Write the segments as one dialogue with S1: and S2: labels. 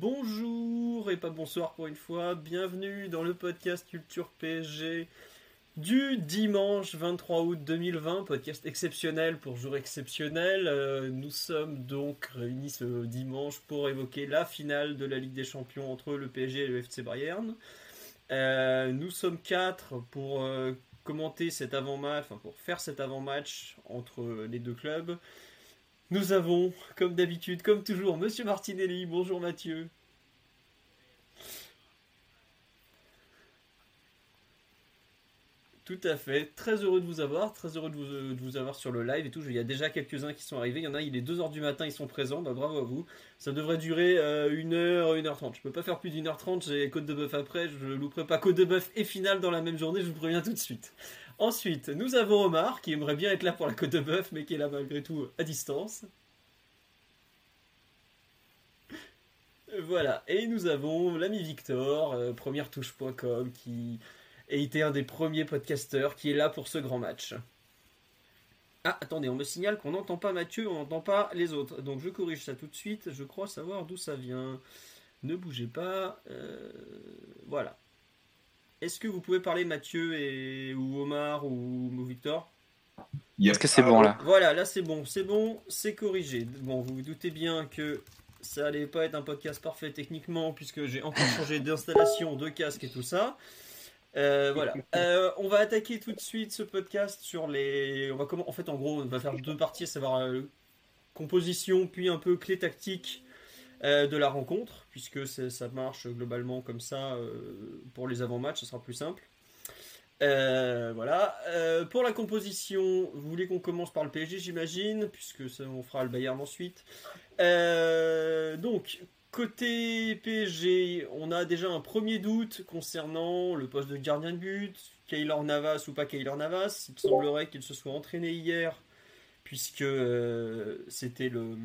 S1: Bonjour et pas bonsoir pour une fois, bienvenue dans le podcast Culture PSG du dimanche 23 août 2020, podcast exceptionnel pour jour exceptionnel. Euh, nous sommes donc réunis ce dimanche pour évoquer la finale de la Ligue des Champions entre le PSG et le FC Bayern. Euh, nous sommes quatre pour euh, commenter cet avant-match, enfin pour faire cet avant-match entre les deux clubs. Nous avons, comme d'habitude, comme toujours, Monsieur Martinelli. Bonjour Mathieu. Tout à fait. Très heureux de vous avoir. Très heureux de vous, vous avoir sur le live et tout. Il y a déjà quelques-uns qui sont arrivés. Il y en a, il est 2h du matin, ils sont présents. Bah, bravo à vous. Ça devrait durer 1h, euh, 1h30. Je peux pas faire plus d'une heure 30. J'ai Côte de Bœuf après. Je ne louperai pas Côte de Bœuf et finale dans la même journée. Je vous préviens tout de suite. Ensuite, nous avons Omar qui aimerait bien être là pour la Côte de Bœuf, mais qui est là malgré tout à distance. Voilà, et nous avons l'ami Victor, euh, première-touche.com, qui a été un des premiers podcasteurs qui est là pour ce grand match. Ah, attendez, on me signale qu'on n'entend pas Mathieu, on n'entend pas les autres. Donc je corrige ça tout de suite, je crois savoir d'où ça vient. Ne bougez pas. Euh, voilà. Est-ce que vous pouvez parler Mathieu et, ou Omar ou, Victor
S2: Est-ce que c'est bon là
S1: Voilà, là c'est bon, c'est bon, c'est corrigé. Bon, vous vous doutez bien que ça allait pas être un podcast parfait techniquement puisque j'ai encore changé d'installation, de casque et tout ça. Euh, voilà. Euh, on va attaquer tout de suite ce podcast sur les. On va comment En fait, en gros, on va faire deux parties, à savoir euh, composition puis un peu clé tactique de la rencontre, puisque ça marche globalement comme ça pour les avant-matchs, ce sera plus simple. voilà. pour la composition, vous voulez qu'on commence par le PSG, j'imagine, puisque ça, on fera le Bayern ensuite. donc, Côté PSG, on a déjà un premier doute concernant le poste de gardien de but, Kaylor Navas ou pas Kaylor Navas. Il semblerait qu'il se soit entraîné hier, puisque euh, c'était le.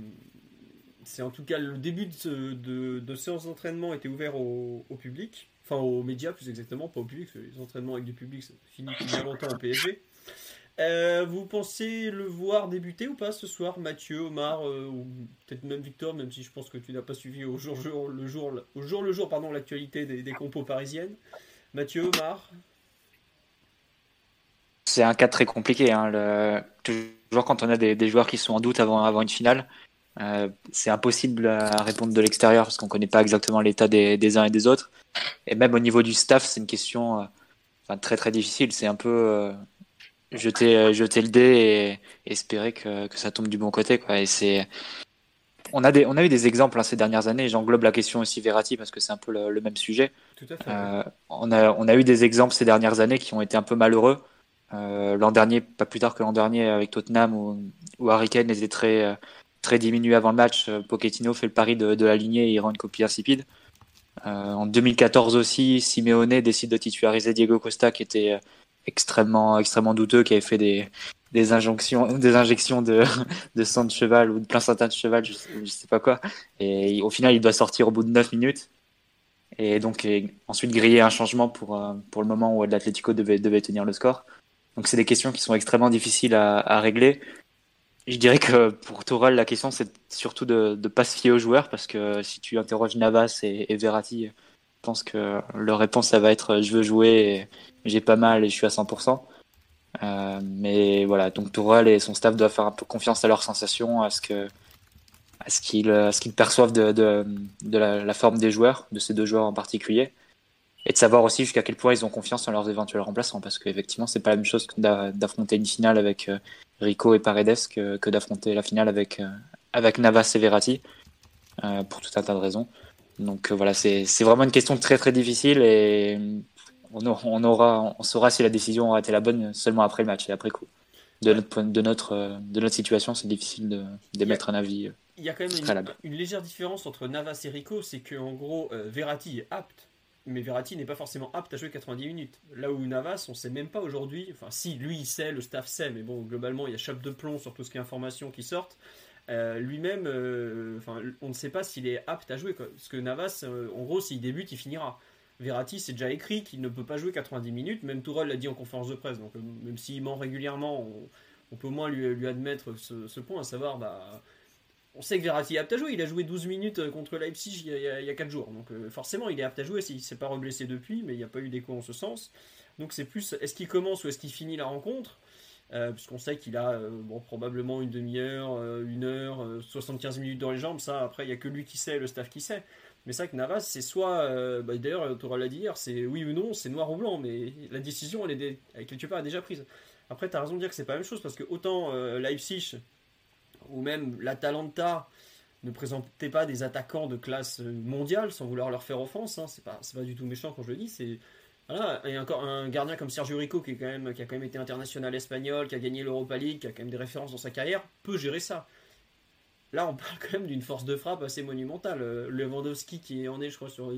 S1: C'est en tout cas le début de, séance d'entraînement était ouvert au, public, enfin aux médias plus exactement, pas au public, les entraînements avec du public, ça finit depuis longtemps au PSG. Euh, vous pensez le voir débuter ou pas ce soir, Mathieu, Omar, euh, ou peut-être même Victor, même si je pense que tu n'as pas suivi au jour, le jour jour le jour pardon l'actualité des, compos parisiennes. Mathieu, Omar?
S2: C'est un cas très compliqué. Hein, toujours quand on a des, joueurs qui sont en doute avant, avant une finale, euh, c'est impossible à répondre de l'extérieur parce qu'on ne connaît pas exactement l'état des, uns et des autres. Et même au niveau du staff, c'est une question très très difficile. C'est un peu jeter, euh, jeter le dé et, espérer que, que, ça tombe du bon côté. Quoi. Et c'est, on, a des, on a eu des exemples hein, ces dernières années, j'englobe la question aussi Verratti parce que c'est un peu le, même sujet. Euh, on, a, on a eu des exemples ces dernières années qui ont été un peu malheureux. Euh, l'an dernier, pas plus tard que l'an dernier avec Tottenham où, où Harry Kane était très, très diminué avant le match. Pochettino fait le pari de, de l'aligner et il rend une copie insipide. en 2014 aussi, Simeone décide de titulariser Diego Costa qui était extrêmement, extrêmement douteux qui avait fait des, injonctions, des injections de, sang de cheval ou de placenta de cheval, je sais, sais pas quoi. Et au final, il doit sortir au bout de 9 minutes. Et donc, ensuite griller un changement pour, euh, pour le moment où l'Atlético devait, tenir le score. Donc, c'est des questions qui sont extrêmement difficiles à régler. Je dirais que pour Toral, la question, c'est surtout de ne pas se fier aux joueurs parce que si tu interroges Navas et, et Verratti, je pense que leur réponse, ça va être je veux jouer, j'ai pas mal et je suis à 100%. Euh, mais voilà, donc Tourelle et son staff doivent faire un peu confiance à leurs sensations, à ce que à ce qu'ils perçoivent de, de, de la, forme des joueurs, de ces deux joueurs en particulier, et de savoir aussi jusqu'à quel point ils ont confiance en leurs éventuels remplaçants, parce qu'effectivement c'est pas la même chose d'affronter une finale avec euh, Rico et Paredes que, que d'affronter la finale avec euh, avec Navas et Verratti, pour tout un tas de raisons. Donc voilà, c'est vraiment une question très très difficile et on, on, aura, on saura si la décision aura été la bonne seulement après le match et après coup. De notre, de notre, de notre situation, c'est difficile d'émettre un avis.
S1: Il y a quand même une, légère différence entre Navas et Rico, c'est qu'en gros, Verratti est apte mais Verratti n'est pas forcément apte à jouer 90 minutes. Là où Navas, on sait même pas aujourd'hui, enfin si lui il sait, le staff sait, mais bon globalement il y a chape de plomb sur tout ce qui est information qui sortent. Euh, lui-même, euh, on ne sait pas s'il est apte à jouer. Parce que Navas, euh, en gros, s'il débute, il finira. Verratti, c'est déjà écrit qu'il ne peut pas jouer 90 minutes. Même Tourelle l'a dit en conférence de presse. Donc même s'il ment régulièrement, on, peut au moins lui, lui admettre ce, ce, point, à savoir bah on sait que Verratti est apte à jouer. Il a joué 12 minutes euh, contre Leipzig il y a, il 4 jours. Donc euh, forcément, il est apte à jouer. Il ne s'est pas reblessé depuis, mais il n'y a pas eu d'écho en ce sens. Donc c'est plus est-ce qu'il commence ou est-ce qu'il finit la rencontre? Euh, Puisqu'on sait qu'il a probablement une demi-heure, une heure, 75 minutes dans les jambes. Ça, après, il n'y a que lui qui sait, le staff qui sait. Mais vrai que Navas, c'est soit. Bah, d'ailleurs, tu l'a dit hier, c'est oui ou non, c'est noir ou blanc. Mais la décision, elle est, quelque part déjà prise. Après, tu as raison de dire que c'est pas la même chose parce que autant Leipzig ou même l'Atalanta ne présentait pas des attaquants de classe mondiale sans vouloir leur faire offense. Hein. C'est pas, pas du tout méchant quand je le dis. C'est voilà, encore un gardien comme Sergio Rico qui, est quand même, qui a quand même été international espagnol, qui a gagné l'Europa League, qui a quand même des références dans sa carrière, peut gérer ça. Là, on parle quand même d'une force de frappe assez monumentale. Euh, Lewandowski qui en est, je crois, sur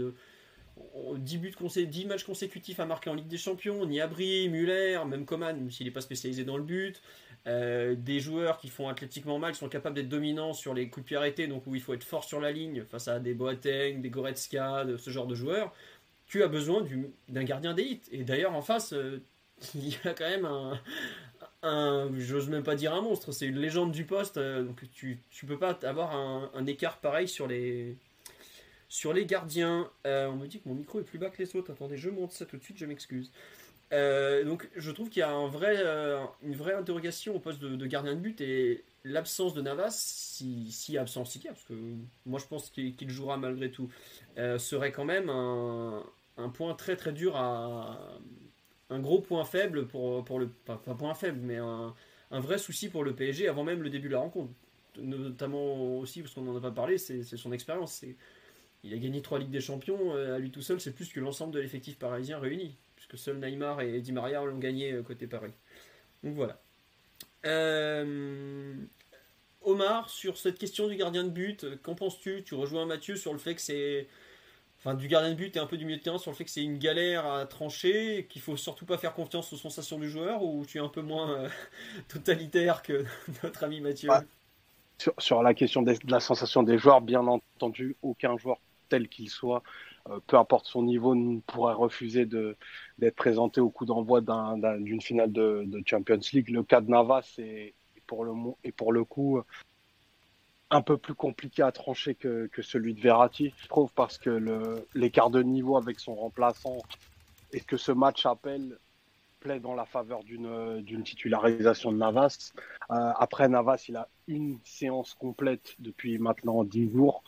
S1: 10, euh, buts 10 matchs consécutifs à marquer en Ligue des Champions. Niabri, Muller, même Coman, même s'il n'est pas spécialisé dans le but. Euh, des joueurs qui font athlétiquement mal, qui sont capables d'être dominants sur les coups de pied arrêtés, donc où il faut être fort sur la ligne face à des Boateng, des Goretzka, de ce genre de joueurs, tu as besoin d'un gardien d'élite. Et d'ailleurs, en face, euh, il y a quand même un, un j'ose même pas dire un monstre, c'est une légende du poste, euh, donc tu, tu peux pas avoir un, écart pareil sur les, sur les gardiens. on me dit que mon micro est plus bas que les autres, attendez, je monte ça tout de suite, je m'excuse. Euh, donc je trouve qu'il y a euh, une vraie interrogation au poste de, gardien de but et l'absence de Navas, si, si absence y a, parce que moi je pense qu'il jouera malgré tout, euh, serait quand même un, point très très dur à un gros point faible pour, pour le pas, point faible mais un, vrai souci pour le PSG avant même le début de la rencontre, notamment aussi parce qu'on n'en a pas parlé, c'est son expérience. Il a gagné trois Ligues des Champions, à lui tout seul, c'est plus que l'ensemble de l'effectif parisien réuni que seul Neymar et Di Maria l'ont gagné euh, côté Paris. Donc voilà. Euh, Omar, sur cette question du gardien de but, qu'en penses-tu? Tu rejoins Mathieu sur le fait que c'est. Enfin, du gardien de but et un peu du milieu de terrain sur le fait que c'est une galère à trancher, qu'il faut surtout pas faire confiance aux sensations du joueur, ou tu es un peu moins euh, totalitaire que notre ami Mathieu?
S3: Bah, sur, la question de la sensation des joueurs, bien entendu, aucun joueur tel qu'il soit euh, peu importe son niveau, ne pourrait refuser d'être présenté au coup d'envoi d'une finale de, Champions League. Le cas de Navas est, pour le, coup un peu plus compliqué à trancher que, celui de Verratti, je trouve, parce que l'écart de niveau avec son remplaçant et que ce match appelle plaît dans la faveur d'une titularisation de Navas. Euh, après Navas, il a une séance complète depuis maintenant 10 jours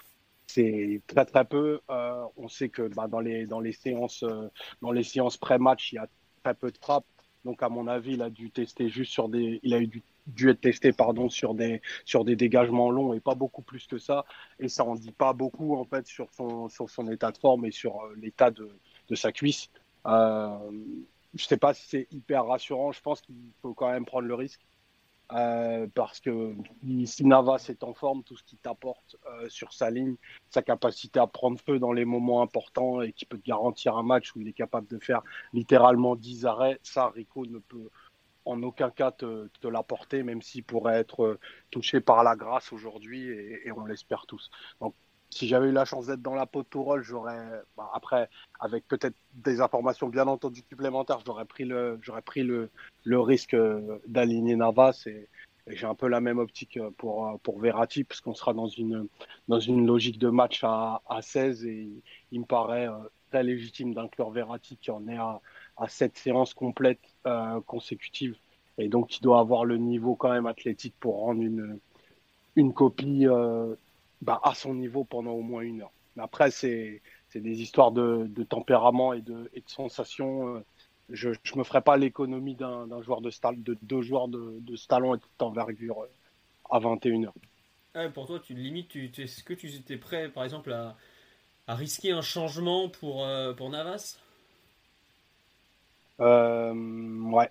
S3: c'est très très peu. Euh, on sait que bah, dans les dans les séances euh, dans les séances pré-match, il y a très peu de frappes. Donc à mon avis, il a dû tester juste sur des, il a dû, dû être testé pardon sur des sur des dégagements longs et pas beaucoup plus que ça. Et ça en dit pas beaucoup en fait sur son sur son état de forme et sur euh, l'état de, de sa cuisse. Euh, je sais pas si c'est hyper rassurant. Je pense qu'il faut quand même prendre le risque. Euh, parce que si Navas est en forme, tout ce qu'il t'apporte euh, sur sa ligne, sa capacité à prendre feu dans les moments importants et qui peut te garantir un match où il est capable de faire littéralement 10 arrêts, ça Rico ne peut en aucun cas te, te l'apporter, même s'il pourrait être touché par la grâce aujourd'hui et, et, on l'espère tous. Donc si j'avais eu la chance d'être dans la peau de Tourelle, j'aurais, bah, après, avec peut-être des informations bien entendu supplémentaires, j'aurais pris le, j'aurais pris le, le risque euh, d'aligner Navas et, j'ai un peu la même optique euh, pour, euh, pour Verratti, parce qu'on sera dans une, dans une logique de match à, à 16 et il, me paraît très légitime d'inclure Verratti qui en est à, à 7 séances complètes consécutives. Et donc qui doit avoir le niveau quand même athlétique pour rendre une, une copie bah, à son niveau pendant au moins une heure. Mais après, c'est des histoires de, de, tempérament et de, et de sensations. Euh, je ne me ferai pas l'économie d'un joueur de, style, de deux joueurs de, de ce talent et de envergure euh, à 21 heures.
S1: Ah, pour toi, tu limites, tu, est-ce que tu étais prêt, par exemple, à, à risquer un changement pour, euh, pour Navas?
S3: Euh, ouais.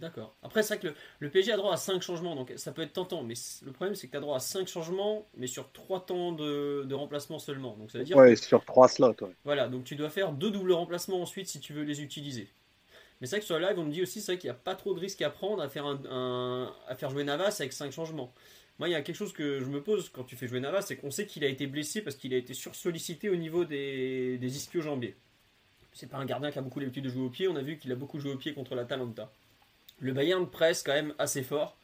S1: D'accord. Après, c'est vrai que le, le, PSG a droit à 5 changements, donc ça peut être tentant. Mais le problème, c'est que tu as droit à 5 changements, mais sur 3 temps de, de, remplacement seulement. Donc ça veut dire.
S3: Ouais, sur 3 slots. Ouais.
S1: Voilà, donc tu dois faire deux doubles remplacements ensuite si tu veux les utiliser. Mais c'est vrai que sur le live, on me dit aussi qu'il n'y a pas trop de risque à prendre à faire, un, un, à faire jouer Navas avec 5 changements. Moi, il y a quelque chose que je me pose quand tu fais jouer Navas, c'est qu'on sait qu'il a été blessé parce qu'il a été sursollicité au niveau des, des ischio-jambiers. C'est pas un gardien qui a beaucoup l'habitude de jouer au pied, on a vu qu'il a beaucoup joué au pied contre la Talenta. Le Bayern presse quand même assez fort.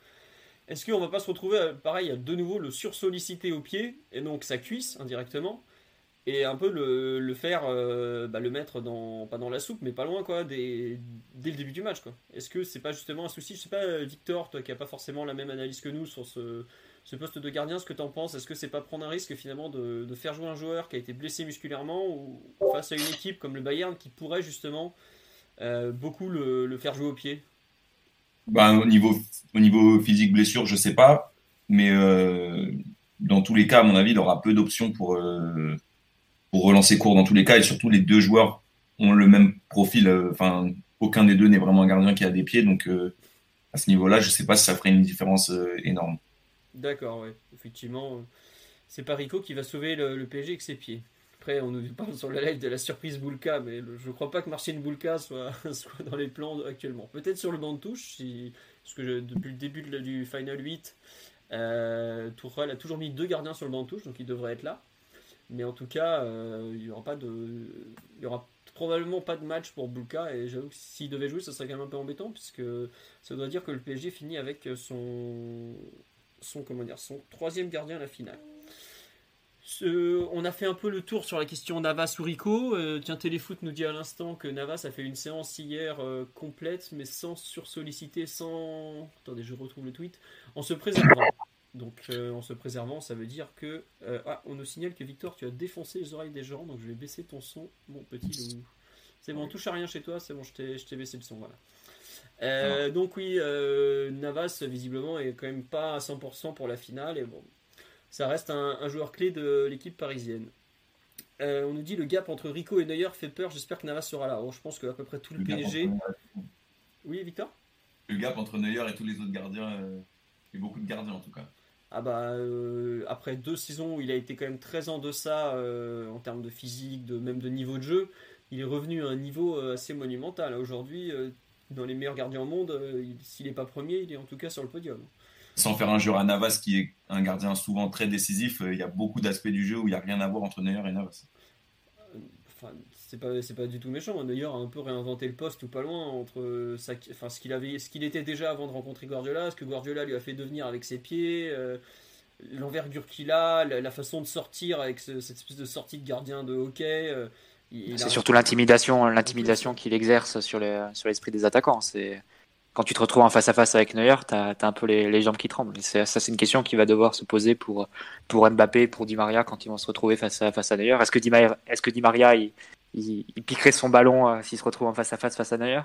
S1: Est-ce qu'on va pas se retrouver, pareil, de nouveau le sursollicité au pied, et donc sa cuisse indirectement, et un peu le, le faire, euh, bah, le mettre dans, pas dans la soupe, mais pas loin, quoi, dès, le début du match, quoi. Est-ce que c'est pas justement un souci? Je sais pas, Victor, toi qui a pas forcément la même analyse que nous sur ce, poste de gardien, ce que tu en penses? Est-ce que c'est pas prendre un risque finalement de, faire jouer un joueur qui a été blessé musculairement ou face à une équipe comme le Bayern qui pourrait justement euh, beaucoup le, faire jouer au pied?
S4: Ben, au, niveau, au niveau physique blessure, je sais pas, mais euh, dans tous les cas, à mon avis, il aura peu d'options pour, euh, pour relancer court dans tous les cas et surtout les deux joueurs ont le même profil. euh, Enfin, aucun des deux n'est vraiment un gardien qui a des pieds, donc à ce niveau-là, je sais pas si ça ferait une différence énorme.
S1: D'accord, ouais. Effectivement, c'est pas Rico qui va sauver le, le, PSG avec ses pieds. Après, on nous parle sur le live de la surprise Boulka, mais je crois pas que Marcin Boulka soit, dans les plans actuellement. Peut-être sur le banc de touche, si, parce que depuis le début du Final 8, euh, Tourelle a toujours mis deux gardiens sur le banc de touche, donc il devrait être là. Mais en tout cas, euh, il y aura probablement pas de match pour Boulka et j'avoue que s'il devait jouer, ça serait quand même un peu embêtant puisque ça doit dire que le PSG finit avec son son, comment dire, son troisième gardien à la finale. Ce, on a fait un peu le tour sur la question Navas ou Rico. Euh, tiens, Téléfoot nous dit à l'instant que Navas a fait une séance hier euh, complète, mais sans sursolliciter, sans. Attendez, je retrouve le tweet. En se préservant. Donc, euh, en se préservant, ça veut dire que. ah, on nous signale que Victor, tu as défoncé les oreilles des gens, donc je vais baisser ton son, mon petit loup. C'est bon, touche à rien chez toi, c'est bon, je t'ai baissé le son, voilà. Euh, donc oui, euh, Navas visiblement est quand même pas à 100% pour la finale et bon, ça reste un, un joueur clé de l'équipe parisienne. Euh, on nous dit le gap entre Rico et Neuer fait peur. J'espère que Navas sera là. Oh, je pense qu'à peu près tout le, le PSG. Oui, Victor?
S4: Le gap entre Neuer et tous les autres gardiens, y a beaucoup de gardiens en tout cas.
S1: Ah bah après deux saisons où il a été quand même très en deçà en termes de physique, de même de niveau de jeu, il est revenu à un niveau assez monumental. Aujourd'hui dans les meilleurs gardiens au monde, euh, s'il n'est pas premier, il est en tout cas sur le podium.
S4: Sans faire un joueur à Navas qui est un gardien souvent très décisif, euh, il y a beaucoup d'aspects du jeu où il n'y a rien à voir entre Neuer et Navas.
S1: Enfin, c'est pas, c'est pas du tout méchant. Neuer a un peu réinventé le poste ou pas loin entre sa, enfin, ce qu'il avait, ce qu'il était déjà avant de rencontrer Guardiola, ce que Guardiola lui a fait devenir avec ses pieds, euh, l'envergure qu'il a, la, la, façon de sortir avec ce, cette espèce de sortie de gardien de hockey. Euh,
S2: c'est surtout l'intimidation, l'intimidation qu'il exerce sur les, sur l'esprit des attaquants. C'est quand tu te retrouves en face à face avec Neuer, t'as as un peu les, jambes qui tremblent. ça, c'est une question qui va devoir se poser pour pour Mbappé, pour Di Maria quand ils vont se retrouver face à face à Neuer. Est-ce que Di Maria, est-ce que Di Maria il, il, piquerait son ballon euh, s'il se retrouve en face à face face à Neuer?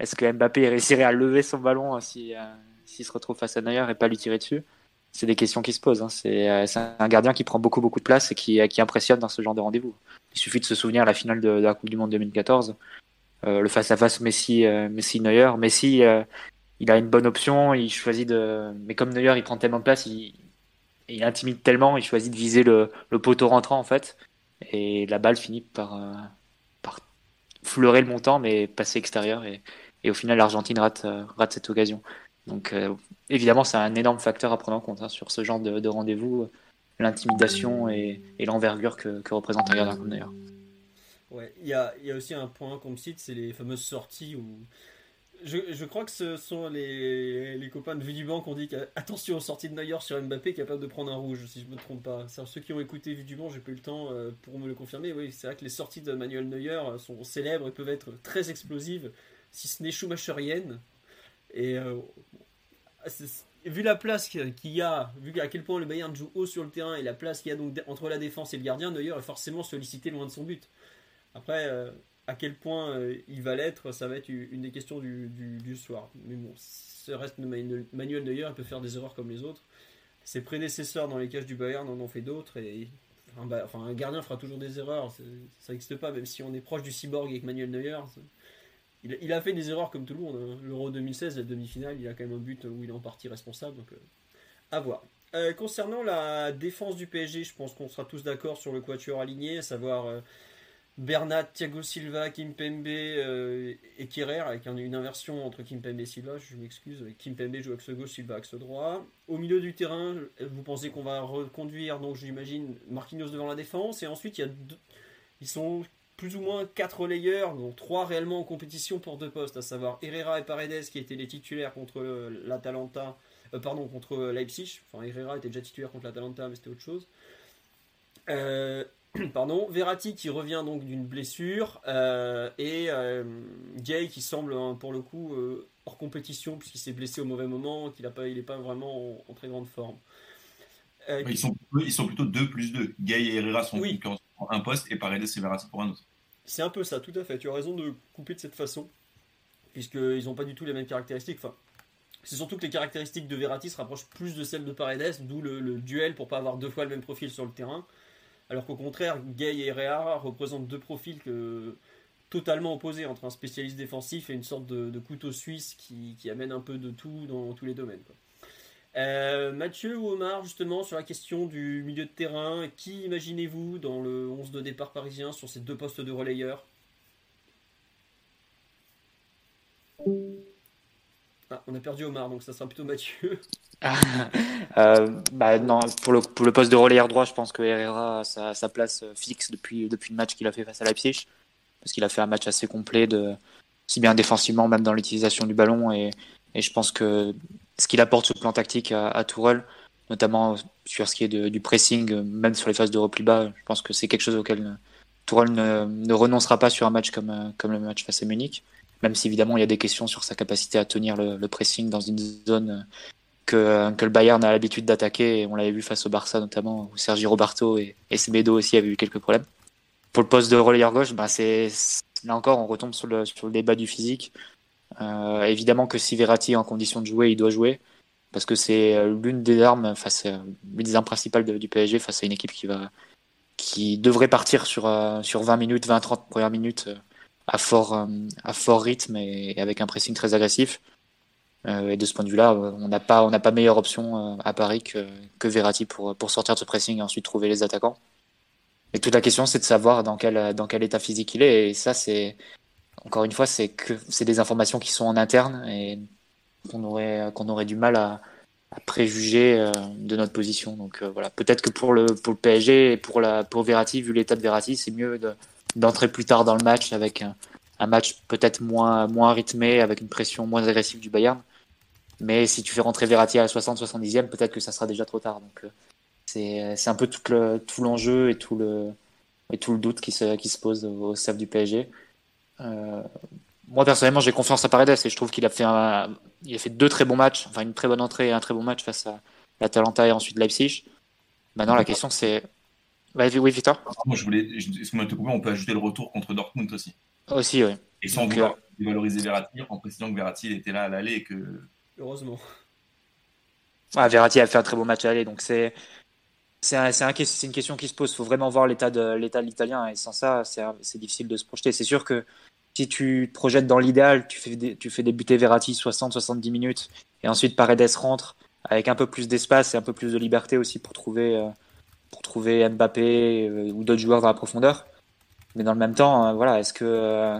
S2: Est-ce que Mbappé réussirait à lever son ballon euh, si euh, s'il se retrouve face à Neuer et pas lui tirer dessus? C'est des questions qui se posent. Hein. C'est un gardien qui prend beaucoup beaucoup de place et qui impressionne dans ce genre de rendez-vous. Il suffit de se souvenir la finale de, la Coupe du Monde 2014, euh, le face-à-face Messi, euh, Messi Neuer. Messi, euh, il a une bonne option, il choisit de, mais comme Neuer, il prend tellement de place, il, intimide tellement, il choisit de viser le, poteau rentrant en fait, et la balle finit par, par fleurer le montant, mais passer extérieur, et, au final, l'Argentine rate, cette occasion. Donc, évidemment, c'est un énorme facteur à prendre en compte hein, sur ce genre de, de rendez-vous l'intimidation et, l'envergure que, que, représente un gardien comme d'ailleurs.
S1: Ouais, il y a, y a, aussi un point qu'on me cite, c'est les fameuses sorties où. Je, je, crois que ce sont les, les copains de Vue du Banc qui ont dit attention aux sorties de Neuer sur Mbappé capable de prendre un rouge, si je me trompe pas. Ceux qui ont écouté Vue du Banc, j'ai pas eu le temps euh, pour me le confirmer. Oui, c'est vrai que les sorties de Manuel Neuer sont célèbres et peuvent être très explosives, si ce n'est schumacheriennes. Et euh, vu la place qu'il y a, vu à quel point le Bayern joue haut sur le terrain et la place qu'il y a donc entre la défense et le gardien, Neuer est forcément sollicité loin de son but. Après, euh, à quel point euh, il va l'être, ça va être une des questions du, du, soir. Mais bon, ce reste Manuel Neuer, il peut faire des erreurs comme les autres. Ses prédécesseurs dans les cages du Bayern en ont fait d'autres et enfin, un gardien fera toujours des erreurs, ça n'existe pas, même si on est proche du cyborg avec Manuel Neuer. il, a fait des erreurs comme tout le monde. Hein. L'Euro 2016, la demi-finale, il a quand même un but où il est en partie responsable. Donc, à voir. concernant la défense du PSG, je pense qu'on sera tous d'accord sur le quatuor aligné, à savoir Bernat, Thiago Silva, Kimpembe euh, et Kerrer, avec une inversion entre Kimpembe et Silva, je m'excuse, Kimpembe joue axe gauche, Silva axe droit. Au milieu du terrain, vous pensez qu'on va reconduire, donc j'imagine, Marquinhos devant la défense, et ensuite il y a ils sont plus ou moins quatre relayeurs, donc trois réellement en compétition pour deux postes, à savoir Herrera et Paredes qui étaient les titulaires contre l'Atalanta, euh, pardon, contre Leipzig. Enfin, Herrera était déjà titulaire contre l'Atalanta, mais c'était autre chose. Euh, pardon, Verratti qui revient donc d'une blessure euh, et euh, Gay qui semble hein, pour le coup euh, hors compétition puisqu'il s'est blessé au mauvais moment, qu'il n'est il pas vraiment en, très grande forme.
S4: ils, sont, ils sont plutôt 2 plus 2. Gay et Herrera sont oui. pour un poste et Paredes et Verratti pour un autre.
S1: C'est un peu ça, tout à fait. Tu as raison de couper de cette façon puisqu'ils n'ont pas du tout les mêmes caractéristiques. Enfin, c'est surtout que les caractéristiques de Verratti se rapprochent plus de celles de Paredes, d'où le, le, duel pour pas avoir deux fois le même profil sur le terrain. Alors qu'au contraire, Gay et Herrera représentent deux profils totalement opposés entre un spécialiste défensif et une sorte de, couteau suisse qui, amène un peu de tout dans tous les domaines. Euh, Mathieu ou Omar, justement, sur la question du milieu de terrain, qui imaginez-vous dans le 11 de départ parisien sur ces deux postes de relayeur? Ah, on a perdu Omar, donc ça sera plutôt Mathieu.
S2: Euh, bah pour le, poste de relayeur droit, je pense que Herrera a sa, place fixe depuis, depuis le match qu'il a fait face à Leipzig, parce qu'il a fait un match assez complet, si bien défensivement, même dans l'utilisation du ballon, et, et, je pense que ce qu'il apporte sur le plan tactique à, à Tourelle, notamment sur ce qui est de, du pressing, même sur les phases de repli bas, je pense que c'est quelque chose auquel Tourelle ne, ne, renoncera pas sur un match comme, comme le match face à Munich, même si évidemment il y a des questions sur sa capacité à tenir le, pressing dans une zone que, que le Bayern a l'habitude d'attaquer. On l'avait vu face au Barça notamment, où Sergi Roberto et, et Semedo aussi avaient eu quelques problèmes. Pour le poste de relayeur gauche, c'est là encore on retombe sur le, débat du physique. Euh, évidemment que si Verratti est en condition de jouer, il doit jouer parce que c'est euh, l'une des armes l'une des armes principales du PSG face à une équipe qui devrait partir euh, sur 20 minutes, 20-30 premières minutes à fort à fort rythme et avec un pressing très agressif. Euh, et de ce point de vue-là, euh, on n'a pas, on n'a pas meilleure option euh, à Paris que, que Verratti pour, pour sortir de ce pressing et ensuite trouver les attaquants. Et toute la question, c'est de savoir dans quel, dans quel état physique il est. Et ça, c'est, encore une fois, c'est que, c'est des informations qui sont en interne et qu'on aurait, qu'on aurait du mal à, à préjuger de notre position. Donc voilà, peut-être que pour le, pour le PSG et pour, la, pour Verratti, vu l'état de Verratti, c'est mieux de, d'entrer plus tard dans le match avec un, un match peut-être moins, moins rythmé, avec une pression moins agressive du Bayern. Mais si tu fais rentrer Verratti à la 60-70e, peut-être que ça sera déjà trop tard. Donc euh, c'est un peu tout le tout l'enjeu et tout le et tout le doute qui se qui se pose au staff du PSG. Euh, moi personnellement, j'ai confiance à Paredes et je trouve qu'il a fait un, il a fait deux très bons matchs, enfin une très bonne entrée et un très bon match face à l'Atalanta et ensuite Leipzig. Maintenant, la question c'est oui, Victor.
S4: Moi, je voulais, excuse-moi te couper, on peut ajouter le retour contre Dortmund aussi.
S2: Aussi, oui.
S4: Et sans vouloir euh, valoriser Verratti, en précisant que Verratti était là à l'aller et que
S1: Heureusement.
S2: Ah, Verratti a fait un très beau match à aller, donc c'est c'est un, un, une question qui se pose. Il faut vraiment voir l'état de l'état de l'italien et sans ça, c'est difficile de se projeter. C'est sûr que si tu te projettes dans l'idéal, tu fais, tu fais débuter Verratti 60-70 minutes et ensuite Paredes rentre avec un peu plus d'espace et un peu plus de liberté aussi pour trouver, euh, pour trouver Mbappé euh, ou d'autres joueurs dans la profondeur. Mais dans le même temps, euh, voilà, est-ce que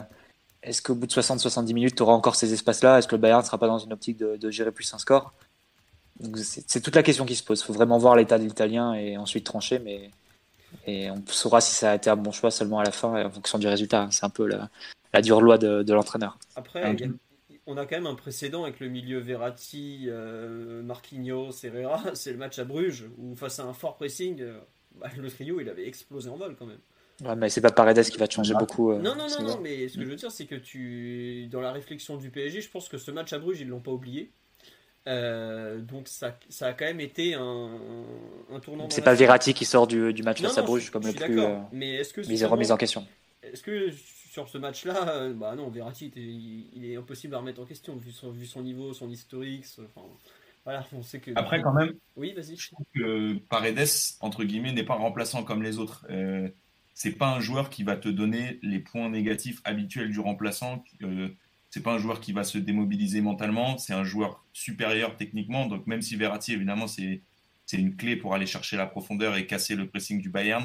S2: est-ce qu'au bout de 60-70 minutes, tu auras encore ces espaces-là? Est-ce que le Bayern ne sera pas dans une optique de, gérer plus un score? C'est toute la question qui se pose. Il faut vraiment voir l'état de l'Italien et ensuite trancher. Mais et on saura si ça a été un bon choix seulement à la fin en fonction du résultat. C'est un peu la, dure loi de, l'entraîneur.
S1: Après, on a quand même un précédent avec le milieu Verratti, euh, Marquinhos, Herrera. C'est le match à Bruges où face à un fort pressing, euh, bah, le trio il avait explosé en vol quand même.
S2: Ouais, mais c'est pas Paredes qui va te changer beaucoup.
S1: Euh, non, non, non, non, mais ce que je veux dire, c'est que tu, dans la réflexion du PSG, je pense que ce match à Bruges, ils l'ont pas oublié. Euh, donc ça, ça a quand même été un, un tournant.
S2: C'est pas Verratti qui sort du, du match face à Bruges comme le plus. Euh,
S1: mais est-ce que
S2: remise en question
S1: Est-ce que sur ce match-là, bah non, Verratti, il, est impossible à remettre en question vu son, vu son niveau, son historique. Enfin, voilà, on sait que.
S4: Après, quand même.
S1: Oui, vas-y.
S4: Je trouve que Paredes entre guillemets n'est pas remplaçant comme les autres c'est pas un joueur qui va te donner les points négatifs habituels du remplaçant. Euh, c'est pas un joueur qui va se démobiliser mentalement, c'est un joueur supérieur techniquement. Donc même si Verratti, évidemment, c'est une clé pour aller chercher la profondeur et casser le pressing du Bayern,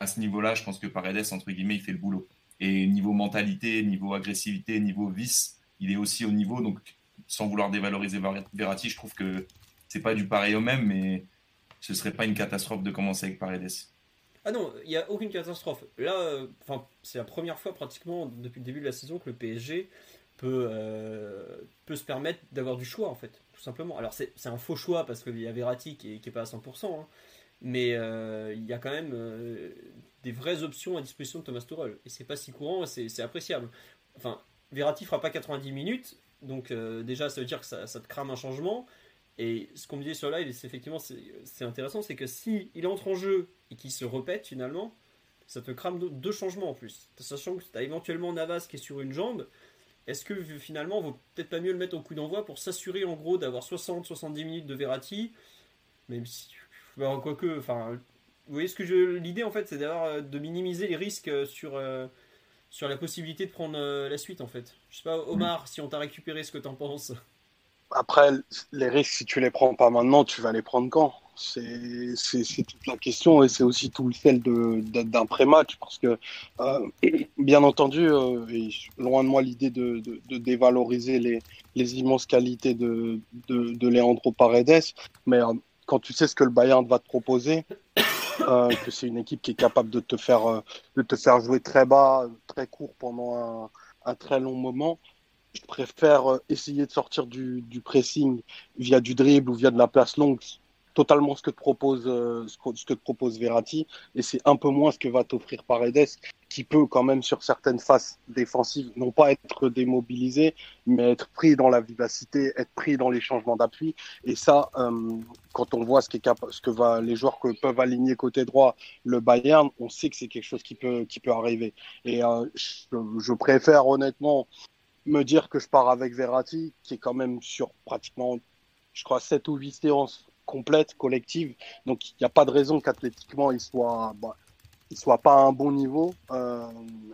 S4: à ce niveau-là, je pense que Paredes, entre guillemets, il fait le boulot. Et niveau mentalité, niveau agressivité, niveau vice, il est aussi au niveau. Donc sans vouloir dévaloriser Verratti, je trouve que c'est pas du pareil au même, mais ce serait pas une catastrophe de commencer avec Paredes.
S1: Ah non, il n'y a aucune catastrophe. Là, euh, c'est la première fois pratiquement depuis le début de la saison que le PSG peut, euh, peut se permettre d'avoir du choix en fait, tout simplement. Alors c'est un faux choix parce qu'il y a Verratti qui n'est pas à 100%, hein, mais euh, il y a quand même des vraies options à disposition de Thomas Tuchel et c'est pas si courant, c'est appréciable. Enfin, Verratti fera pas 90 minutes, donc déjà ça veut dire que ça, te crame un changement. Et ce qu'on me dit sur live, c'est effectivement intéressant, c'est que si il entre en jeu et qu'il se répète finalement, ça te crame deux changements en plus. Sachant que tu as éventuellement Navas qui est sur une jambe, est-ce que finalement, vaut peut-être pas mieux le mettre au coup d'envoi pour s'assurer en gros d'avoir 60-70 minutes de Verratti Même si. Bah, quoique. Enfin. Vous voyez ce que je. L'idée en fait, c'est d'avoir euh, de minimiser les risques euh, sur, euh, sur la possibilité de prendre la suite en fait. Je sais pas, Omar, si on t'a récupéré ce que t'en penses.
S3: Après, les risques, si tu les prends pas maintenant, tu vas les prendre quand? C'est toute la question et c'est aussi tout le sel d'un pré-match parce que, bien entendu, loin de moi l'idée de, dévaloriser les, les, immenses qualités de, de, Leandro Paredes, mais quand tu sais ce que le Bayern va te proposer, que c'est une équipe qui est capable de te faire, de te faire jouer très bas, très court pendant un, un très long moment, je préfère euh, essayer de sortir du, pressing via du dribble ou via de la place longue, totalement ce que te propose, euh, ce que te propose Verratti, et c'est un peu moins ce que va t'offrir Paredes, qui peut quand même sur certaines phases défensives, non pas être démobilisé, mais être pris dans la vivacité, être pris dans les changements d'appui. Et ça, euh, quand on voit ce, qui est ce que va, les joueurs que peuvent aligner côté droit le Bayern, on sait que c'est quelque chose qui peut, qui peut arriver. Et je préfère honnêtement me dire que je pars avec Verratti, qui est quand même sur pratiquement, je crois, 7 ou 8 séances complètes, collectives. Donc, il n'y a pas de raison qu'athlétiquement, il soit, bah, il soit pas à un bon niveau. Euh,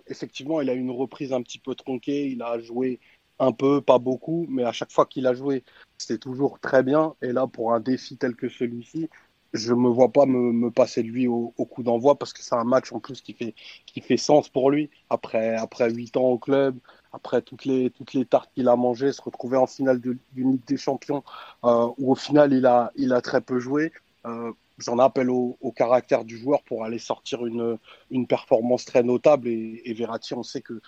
S3: effectivement, il a une reprise un petit peu tronquée. Il a joué un peu, pas beaucoup, mais à chaque fois qu'il a joué, c'était toujours très bien. Et là, pour un défi tel que celui-ci, je me vois pas me, passer de lui au, coup d'envoi parce que c'est un match en plus qui fait, qui fait sens pour lui. Après, après 8 ans au club, après toutes les, toutes les tartes qu'il a mangées, se retrouver en finale d'une Ligue des Champions euh, où au final il a, il a très peu joué. Euh, J'en appelle au, caractère du joueur pour aller sortir une, une performance très notable. Et, Verratti, on sait que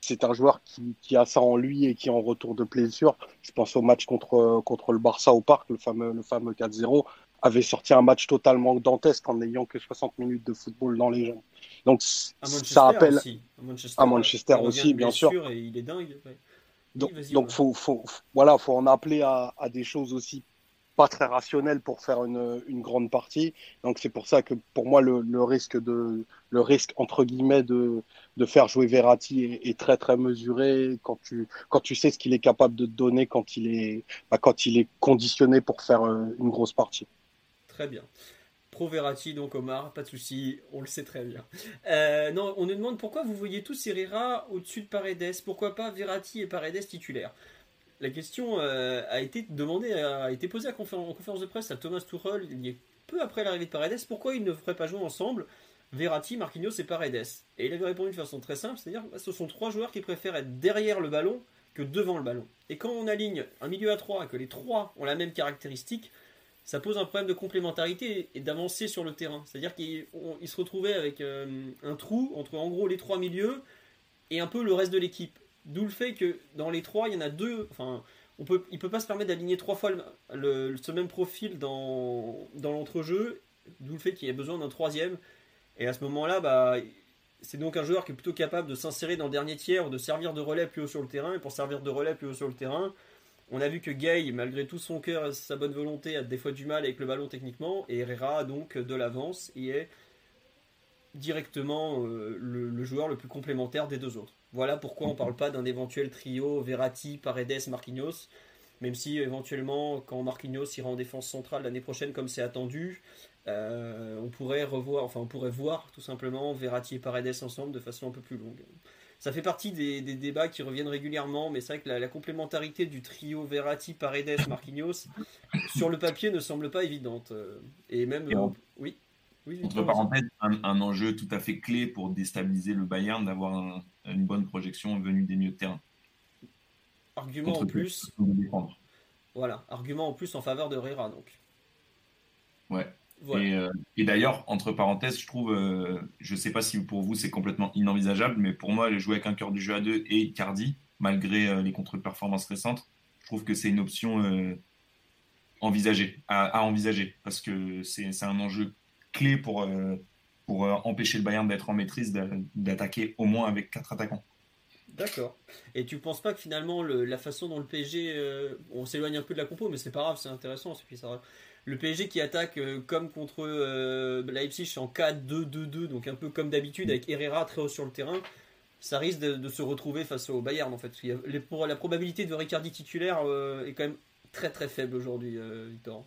S3: c'est un joueur qui, a ça en lui et qui en retour de plaisir. Je pense au match contre, contre le Barça au Parc, le fameux, le fameux 4-0 avait sorti un match totalement dantesque en n'ayant que 60 minutes de football dans les jambes. Donc ça appelle
S1: aussi. à
S3: Manchester, aussi, bien sûr.
S1: Et il est dingue.
S3: Donc, donc faut, faut, voilà, faut en appeler à, à, des choses aussi pas très rationnelles pour faire une, une grande partie. Donc c'est pour ça que pour moi le, le, risque de le risque entre guillemets de, de faire jouer Verratti est, est, très très mesuré quand tu quand tu sais ce qu'il est capable de donner quand il est bah, quand il est conditionné pour faire euh, une grosse partie.
S1: Très bien. Pro Verratti, donc Omar, pas de souci, on le sait très bien. Euh, non, on nous demande pourquoi vous voyez tous Herrera au-dessus de Paredes, pourquoi pas Verratti et Paredes titulaires? La question euh, a été demandée, a été posée en conférence de presse à Thomas Tuchel il y a peu après l'arrivée de Paredes, pourquoi ils ne feraient pas jouer ensemble Verratti, Marquinhos et Paredes? Et il avait répondu de façon très simple, c'est-à-dire que ce sont trois joueurs qui préfèrent être derrière le ballon que devant le ballon. Et quand on aligne un milieu à trois que les trois ont la même caractéristique, ça pose un problème de complémentarité et d'avancer sur le terrain. C'est-à-dire qu'il se retrouvait avec euh, un trou entre en gros les trois milieux et un peu le reste de l'équipe. D'où le fait que dans les trois, il y en a deux. Enfin, on peut, peut pas se permettre d'aligner trois fois le, ce même profil dans, dans l'entrejeu. D'où le fait qu'il y a besoin d'un troisième. Et à ce moment-là, bah, c'est donc un joueur qui est plutôt capable de s'insérer dans le dernier tiers ou de servir de relais plus haut sur le terrain. Et pour servir de relais plus haut sur le terrain, on a vu que Gay, malgré tout son cœur et sa bonne volonté, a des fois du mal avec le ballon techniquement, et Herrera donc de l'avance et est directement euh, le, joueur le plus complémentaire des deux autres. Voilà pourquoi on ne parle pas d'un éventuel trio Verratti, Paredes, Marquinhos, même si éventuellement, quand Marquinhos ira en défense centrale l'année prochaine, comme c'est attendu, euh, on pourrait revoir, on pourrait voir tout simplement Verratti et Paredes ensemble de façon un peu plus longue. Ça fait partie des, débats qui reviennent régulièrement, mais c'est vrai que la, complémentarité du trio Verratti, Paredes, Marquinhos, sur le papier ne semble pas évidente. Et même, oui.
S4: oui entre parenthèses, un, enjeu tout à fait clé pour déstabiliser le Bayern d'avoir une bonne projection venue des milieux de terrain.
S1: Argument en plus. Voilà, argument en plus en faveur de Herrera donc.
S4: Ouais. Euh, et, d'ailleurs, entre parenthèses, je trouve, euh, je ne sais pas si pour vous c'est complètement inenvisageable, mais pour moi, jouer avec un cœur du jeu à deux et Icardi, malgré euh, les contre-performances récentes, je trouve que c'est une option envisagée, à, envisager, parce que c'est un enjeu clé pour, pour empêcher le Bayern d'être en maîtrise, d'attaquer au moins avec quatre attaquants.
S1: D'accord. Et tu penses pas que finalement la façon dont le PSG, on s'éloigne un peu de la compo, mais c'est pas grave, c'est intéressant, ça, le PSG qui attaque euh, comme contre euh, Leipzig en 4-2-2-2, donc un peu comme d'habitude avec Herrera très haut sur le terrain, ça risque de, se retrouver face au Bayern en fait. la probabilité de Ricardi titulaire euh, est quand même très très faible aujourd'hui, Victor.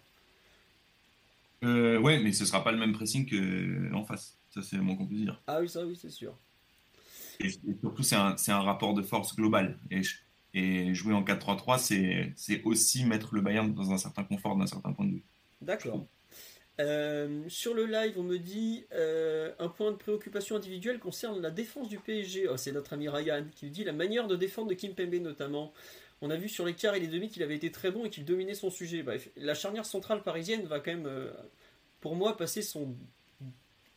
S4: ouais, mais ce sera pas le même pressing qu'en face. Ça, c'est le moins qu'on peut dire.
S1: Ah oui, ça, oui, c'est sûr.
S4: Et, surtout, c'est un, un, rapport de force global. Et, et jouer en 4-3-3, c'est aussi mettre le Bayern dans un certain confort d'un certain point de vue.
S1: D'accord. Euh, sur le live, on me dit euh, un point de préoccupation individuelle concerne la défense du PSG. Oh, c'est notre ami Ryan qui dit la manière de défendre de Kim Pembe notamment. On a vu sur les quarts et les demi qu'il avait été très bon et qu'il dominait son sujet. Bref, la charnière centrale parisienne va quand même, euh, pour moi, passer son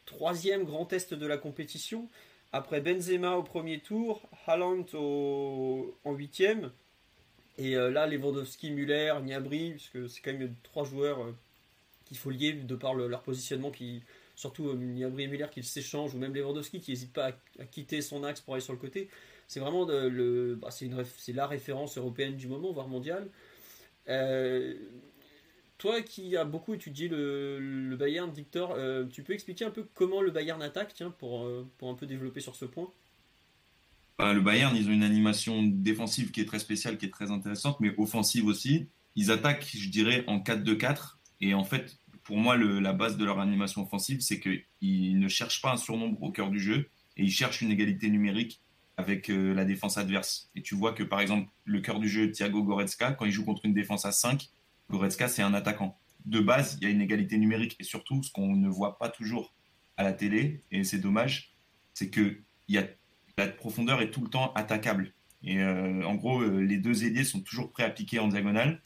S1: troisième grand test de la compétition. Après Benzema au premier tour, Haaland au... en huitième. Et là, Lewandowski, Muller, Niabri, puisque c'est quand même trois joueurs qu'il faut lier de par leur positionnement qui surtout euh, Niabri et Muller qui s'échangent ou même Lewandowski qui n'hésite pas à, quitter son axe pour aller sur le côté. C'est vraiment le bah, c'est la référence européenne du moment voire mondiale. Euh, toi qui as beaucoup étudié le, Bayern Victor euh, tu peux expliquer un peu comment le Bayern attaque tiens pour, pour un peu développer sur ce point?
S4: Bah, le Bayern ils ont une animation défensive qui est très spéciale qui est très intéressante mais offensive aussi. Ils attaquent je dirais en 4-2-4 et en fait, pour moi, la base de leur animation offensive, c'est qu'ils ne cherchent pas un surnombre au cœur du jeu et ils cherchent une égalité numérique avec euh, la défense adverse. Et tu vois que, par exemple, le cœur du jeu, Thiago Goretzka, quand il joue contre une défense à 5, Goretzka, c'est un attaquant. De base, il y a une égalité numérique. Et surtout, ce qu'on ne voit pas toujours à la télé, et c'est dommage, c'est que y a, la profondeur est tout le temps attaquable. Et euh, en gros, euh, les deux ailiers sont toujours prêts à en diagonale.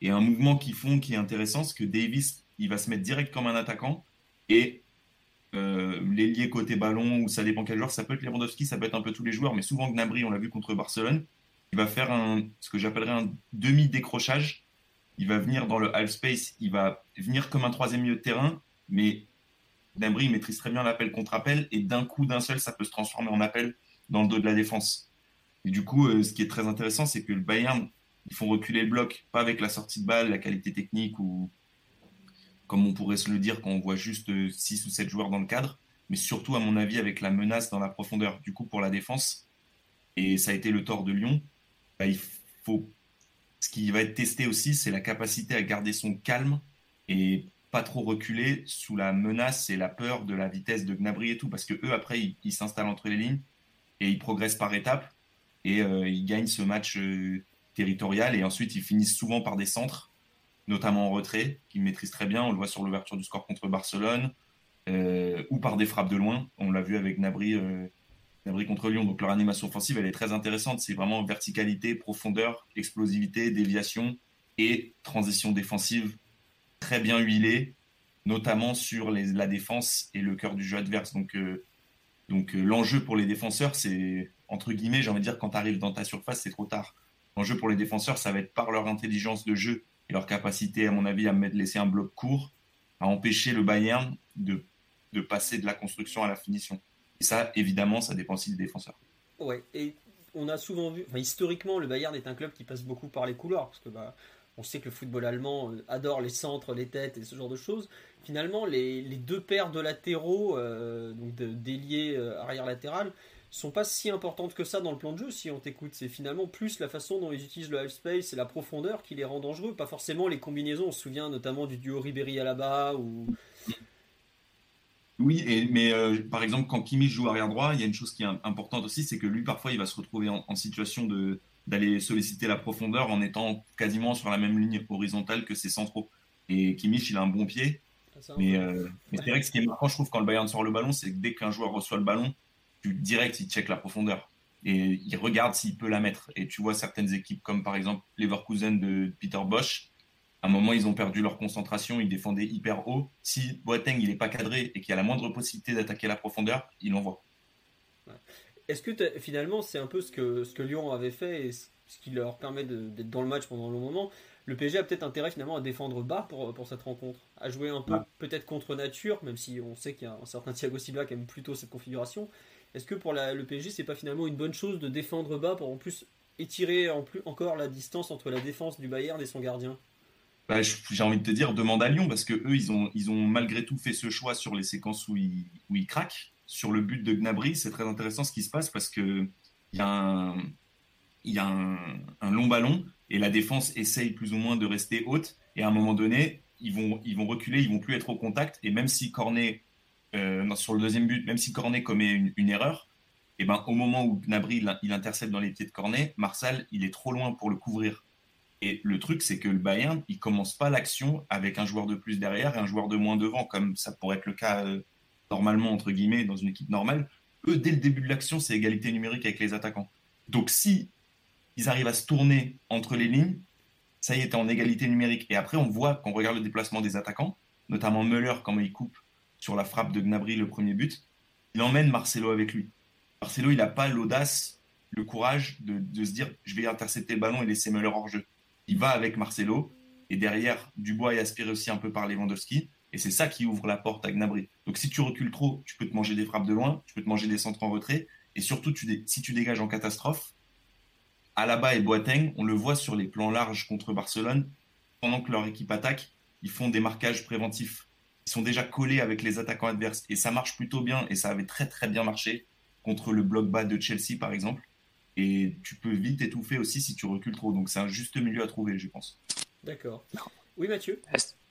S4: Et un mouvement qu'ils font qui est intéressant, c'est que Davis, il va se mettre direct comme un attaquant et euh, l'ailier côté ballon, ou ça dépend quel joueur, ça peut être Lewandowski, ça peut être un peu tous les joueurs, mais souvent Gnabry, on l'a vu contre Barcelone, il va faire ce que j'appellerais un demi-décrochage. Il va venir dans le half space, il va venir comme un troisième milieu de terrain, mais Gnabry maîtrise très bien l'appel contre appel, et d'un coup, d'un seul, ça peut se transformer en appel dans le dos de la défense. Et du coup, euh, ce qui est très intéressant, c'est que le Bayern ils font reculer le bloc, pas avec la sortie de balle, la qualité technique ou comme on pourrait se le dire quand on voit juste 6 ou 7 joueurs dans le cadre, mais surtout à mon avis avec la menace dans la profondeur. Du coup pour la défense, et ça a été le tort de Lyon, bah, il faut ce qui va être testé aussi, c'est la capacité à garder son calme et pas trop reculer sous la menace et la peur de la vitesse de Gnabry et tout, parce que eux après ils s'installent entre les lignes et ils progressent par étapes et euh, ils gagnent ce match euh, territorial. Et ensuite, ils finissent souvent par des centres, notamment en retrait, qu'ils maîtrisent très bien. On le voit sur l'ouverture du score contre Barcelone, euh, ou par des frappes de loin. On l'a vu avec Nabri, euh, contre Lyon. Donc leur animation offensive, elle est très intéressante. C'est vraiment verticalité, profondeur, explosivité, déviation et transition défensive très bien huilée, notamment sur la défense et le cœur du jeu adverse. Donc, euh, donc l'enjeu pour les défenseurs, c'est entre guillemets, j'ai envie de dire, quand tu arrives dans ta surface, c'est trop tard. L'enjeu pour les défenseurs, ça va être par leur intelligence de jeu leur capacité, à mon avis, à mettre, laisser un bloc court, à empêcher le Bayern de, de passer de la construction à la finition. Et ça, évidemment, ça dépend aussi des défenseurs.
S1: Ouais, et on a souvent vu, historiquement, le Bayern est un club qui passe beaucoup par les couloirs, parce que bah, on sait que le football allemand euh, adore les centres, les têtes et ce genre de choses. Finalement, les, deux paires de latéraux, euh, donc d'ailier euh, arrière latéral, sont pas si importantes que ça dans le plan de jeu si on t'écoute. C'est finalement plus la façon dont ils utilisent le half space et la profondeur qui les rend dangereux, pas forcément les combinaisons. On se souvient notamment du duo Ribéry à
S4: Alaba ou. Oui, mais euh, par exemple, quand Kimi joue arrière droit, il y a une chose qui est importante aussi, c'est que lui, parfois, il va se retrouver en, situation de d'aller solliciter la profondeur en étant quasiment sur la même ligne horizontale que ses centraux. Et Kimmich, il a un bon pied, ah, mais, euh, mais c'est vrai que ce qui est marquant, je trouve, quand le Bayern sort le ballon, c'est que dès qu'un joueur reçoit le ballon, tu direct, il check la profondeur. Et il regarde s'il peut la mettre. Et tu vois certaines équipes, comme par exemple Leverkusen de Peter Bosch, à un moment, ils ont perdu leur concentration, ils défendaient hyper haut. Si Boateng il n'est pas cadré et qu'il y a la moindre possibilité d'attaquer la profondeur, il l'envoie.
S1: Est-ce que finalement, c'est un peu ce que, ce que Lyon avait fait et ce qui leur permet d'être dans le match pendant un long moment Le PSG a peut-être intérêt finalement à défendre bas pour, pour cette rencontre, à jouer un peu peut-être contre nature, même si on sait qu'il y a un certain Thiago Silva qui aime plutôt cette configuration. Est-ce que pour le PSG, c'est pas finalement une bonne chose de défendre bas pour en plus étirer en plus encore la distance entre la défense du Bayern et son gardien?
S4: Bah, j'ai envie de te dire, demande à Lyon, parce que eux, ils ont, ils ont malgré tout fait ce choix sur les séquences où ils, où ils craquent. Sur le but de Gnabry, c'est très intéressant ce qui se passe parce que il y a, un, y a un, long ballon et la défense essaye plus ou moins de rester haute. Et à un moment donné, ils vont, ils vont reculer, ils vont plus être au contact. Et même si Cornet, euh, sur le deuxième but, même si Cornet commet une, erreur, et eh ben, au moment où Gnabry il, il intercepte dans les pieds de Cornet, Marsal, il est trop loin pour le couvrir. Et le truc, c'est que le Bayern, il commence pas l'action avec un joueur de plus derrière et un joueur de moins devant, comme ça pourrait être le cas euh, normalement, entre guillemets, dans une équipe normale. Eux, dès le début de l'action, c'est égalité numérique avec les attaquants. Donc si ils arrivent à se tourner entre les lignes, ça y est, en égalité numérique. Et après, on voit, quand on regarde le déplacement des attaquants, notamment Müller, comment il coupe sur la frappe de Gnabry, le premier but, il emmène Marcelo avec lui. Marcelo, il n'a pas l'audace, le courage de, se dire je vais intercepter le ballon et laisser Müller hors jeu il va avec Marcelo. Et derrière, Dubois est aspiré aussi un peu par Lewandowski. Et c'est ça qui ouvre la porte à Gnabry. Donc si tu recules trop, tu peux te manger des frappes de loin, tu peux te manger des centres en retrait. Et surtout, si tu dégages en catastrophe, Alaba et Boateng, on le voit sur les plans larges contre Barcelone, pendant que leur équipe attaque, ils font des marquages préventifs. Ils sont déjà collés avec les attaquants adverses. Et ça marche plutôt bien, et ça avait très très bien marché contre le bloc bas de Chelsea, par exemple et tu peux vite étouffer aussi si tu recules trop. Donc c'est un juste milieu à trouver, je pense.
S1: D'accord. Oui, Mathieu?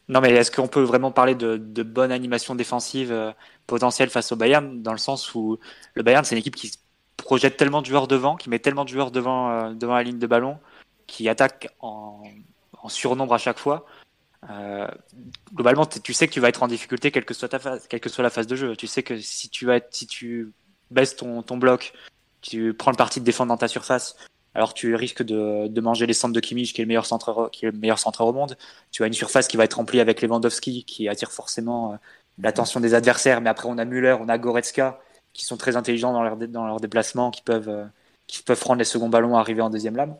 S2: Non, mais est-ce qu'on peut vraiment parler de, bonne animation défensive euh, potentielle face au Bayern, dans le sens où le Bayern, c'est une équipe qui projette tellement de joueurs devant, qui met tellement de joueurs devant, euh, devant la ligne de ballon, qui attaque en, surnombre à chaque fois. Euh, globalement, tu sais que tu vas être en difficulté quelle que soit ta phase, quelle que soit la phase de jeu. Tu sais que si tu vas si tu baisses ton, ton bloc, tu prends le parti de défendre dans ta surface, alors tu risques de, de manger les centres de Kimmich, qui est le meilleur centre, qui est le meilleur centre au monde. Tu as une surface qui va être remplie avec Lewandowski, qui attire forcément euh, l'attention des adversaires. Mais après, on a Müller, on a Goretzka, qui sont très intelligents dans leur, dans leur déplacement, qui peuvent, euh, qui peuvent prendre les seconds ballons, arriver en deuxième lame.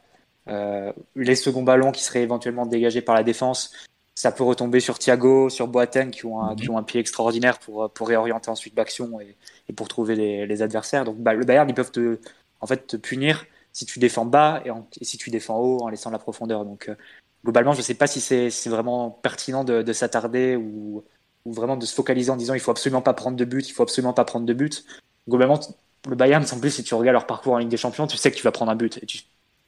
S2: Euh, les seconds ballons qui seraient éventuellement dégagés par la défense, ça peut retomber sur Thiago, sur Boateng, qui ont un, qui ont un pied extraordinaire pour, pour réorienter ensuite l'action et, et, pour trouver les, les adversaires. Donc bah, le Bayern, ils peuvent te, en fait, te punir si tu défends bas et, et, si tu défends haut en laissant la profondeur. Donc euh, globalement, je ne sais pas si c'est vraiment pertinent de, de s'attarder ou, ou, vraiment de se focaliser en disant il faut absolument pas prendre de but, il faut absolument pas prendre de but. Globalement, le Bayern, en plus, si tu regardes leur parcours en Ligue des Champions, tu sais que tu vas prendre un but. Et tu,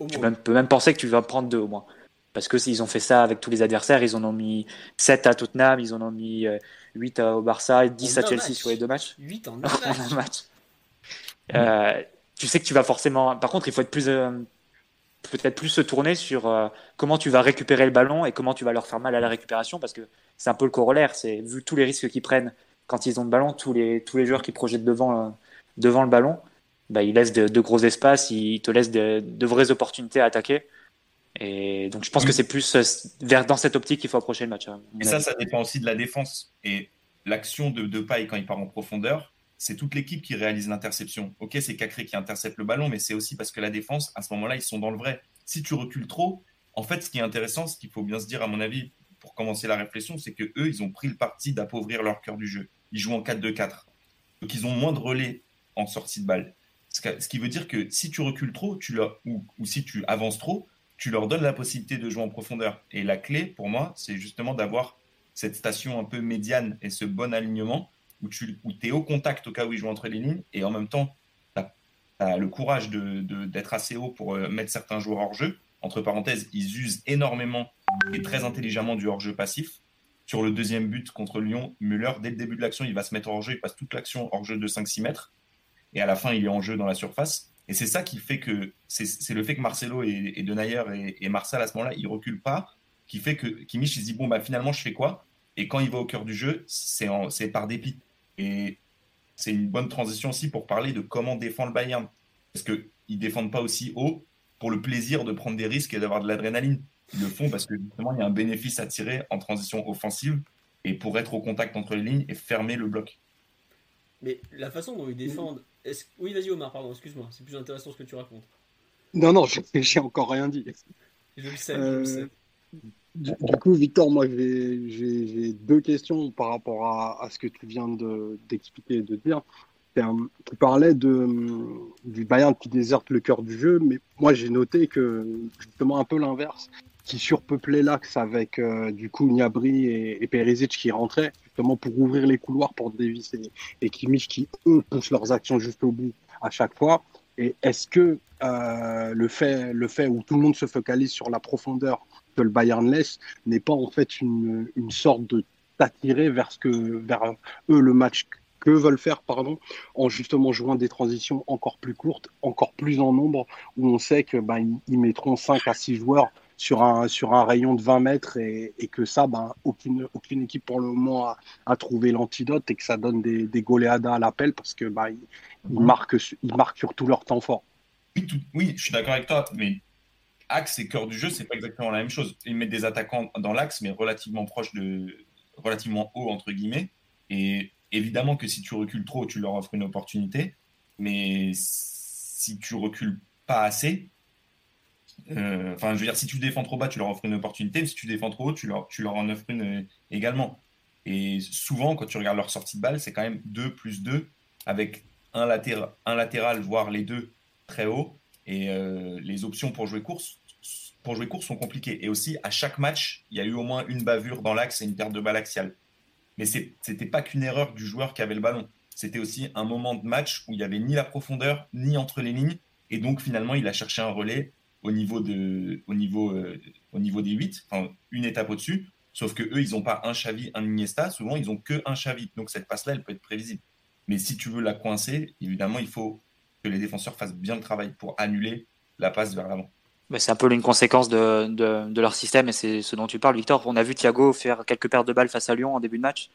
S2: tu peux même penser que tu vas prendre deux au moins parce que ils ont fait ça avec tous les adversaires. Ils en ont mis 7 à Tottenham, ils en ont mis 8 euh, au Barça, 10 à Chelsea sur les deux matchs.
S1: 8 en un match.
S2: Euh, tu sais que tu vas forcément. Par contre, il faut être plus. Euh, peut-être plus se tourner sur comment tu vas récupérer le ballon et comment tu vas leur faire mal à la récupération parce que c'est un peu le corollaire. C'est vu tous les risques qu'ils prennent quand ils ont le ballon, tous les, tous les joueurs qui projettent devant, devant le ballon, bah, ils laissent de, gros espaces, ils te laissent de, de vraies opportunités à attaquer. Et donc je pense que c'est plus euh, vers dans cette optique qu'il faut approcher le match. Hein,
S4: et ça, ça dépend aussi de la défense. Et l'action de, Paille quand il part en profondeur, c'est toute l'équipe qui réalise l'interception. Ok, c'est Cacré qui intercepte le ballon, mais c'est aussi parce que la défense, à ce moment-là, ils sont dans le vrai. Si tu recules trop, en fait, ce qui est intéressant, ce qu'il faut bien se dire, à mon avis, pour commencer la réflexion, c'est que eux, ils ont pris le parti d'appauvrir leur cœur du jeu. Ils jouent en 4-2-4. Donc ils ont moins de relais en sortie de balle. Ce qui veut dire que si tu recules trop, tu ou, ou si tu avances trop, tu leur donnes la possibilité de jouer en profondeur. Et la clé, pour moi, c'est justement d'avoir cette station un peu médiane et ce bon alignement où tu où es au contact au cas où ils jouent entre les lignes et en même temps, tu as, le courage d'être de, assez haut pour euh, mettre certains joueurs hors jeu. Entre parenthèses, ils usent énormément et très intelligemment du hors-jeu passif. sur le deuxième but contre Lyon, Müller, dès le début de l'action, il va se mettre hors jeu, il passe toute l'action hors jeu de 5-6 mètres. Et à la fin, il est en jeu dans la surface. Et c'est ça qui fait que c'est le fait que Marcelo et, Denayer et, et, Marcel à ce moment-là, ils reculent pas, qui fait que Kimmich il se dit bon bah finalement je fais quoi? Et quand il va au cœur du jeu, c'est par dépit. Et c'est une bonne transition aussi pour parler de comment défend le Bayern, parce que ils défendent pas aussi haut pour le plaisir de prendre des risques et d'avoir de l'adrénaline. Ils le font parce que justement il y a un bénéfice à tirer en transition offensive et pour être au contact entre les lignes et fermer le bloc.
S1: Mais la façon dont ils défendent. Oui, vas-y Omar, pardon, excuse-moi, c'est plus intéressant ce que tu racontes.
S3: Non, non, j'ai encore rien dit.
S1: Je le sais, je le sais.
S3: Euh, du, coup, Victor, moi j'ai deux questions par rapport à, ce que tu viens d'expliquer et de dire. tu parlais de, du Bayern qui déserte le cœur du jeu, mais moi j'ai noté que justement un peu l'inverse, qui surpeuplait l'axe avec euh, du coup Niabri et, et Perisic qui rentraient justement pour ouvrir les couloirs pour Davis et, et Kimmich qui eux poussent leurs actions jusqu'au bout à chaque fois. Et est-ce que euh, le fait le fait où tout le monde se focalise sur la profondeur que le Bayern laisse n'est pas en fait une, une sorte de t'attirer vers ce que vers eux le match que veulent faire pardon en justement jouant des transitions encore plus courtes, encore plus en nombre où on sait que bah, ils mettront 5 à 6 joueurs sur un, sur un rayon de 20 mètres et, et que ça, ben, aucune, aucune équipe pour le moment a, a trouvé l'antidote et que ça donne des, des goleadas à l'appel parce que ben, ils, ils, marquent, ils marquent sur tout leur temps fort.
S4: Oui, tout, oui je suis d'accord avec toi, mais axe et cœur du jeu, c'est pas exactement la même chose. Ils mettent des attaquants dans l'axe, mais relativement proche de, relativement haut entre guillemets. Et évidemment que si tu recules trop, tu leur offres une opportunité, mais si tu recules pas assez, enfin, je veux dire, si tu défends trop bas, tu leur offres une opportunité, mais si tu défends trop haut, tu leur, en offres une euh, également. Et souvent, quand tu regardes leur sortie de balle, c'est quand même 2 plus 2, avec un, latéral, un latéral, voire les deux très haut. Et euh, les options pour jouer course, pour jouer course sont compliquées. Et aussi, à chaque match, il y a eu au moins une bavure dans l'axe et une perte de balle axiale. Mais ce n'était pas qu'une erreur du joueur qui avait le ballon. C'était aussi un moment de match où il n'y avait ni la profondeur, ni entre les lignes. Et donc, finalement, il a cherché un relais au niveau, de, au niveau, euh, au niveau des 8, enfin, une étape au-dessus. Sauf que eux, ils n'ont pas un Xavi, un Iniesta. Souvent, ils n'ont que un Xavi. Donc cette passe-là, elle peut être prévisible. Mais si tu veux la coincer, évidemment, il faut que les défenseurs fassent bien le travail pour annuler la passe vers l'avant.
S2: c'est un peu une conséquence de, de, de, leur système et c'est ce dont tu parles, Victor. On a vu Thiago faire quelques pertes de balles face à Lyon en début de match.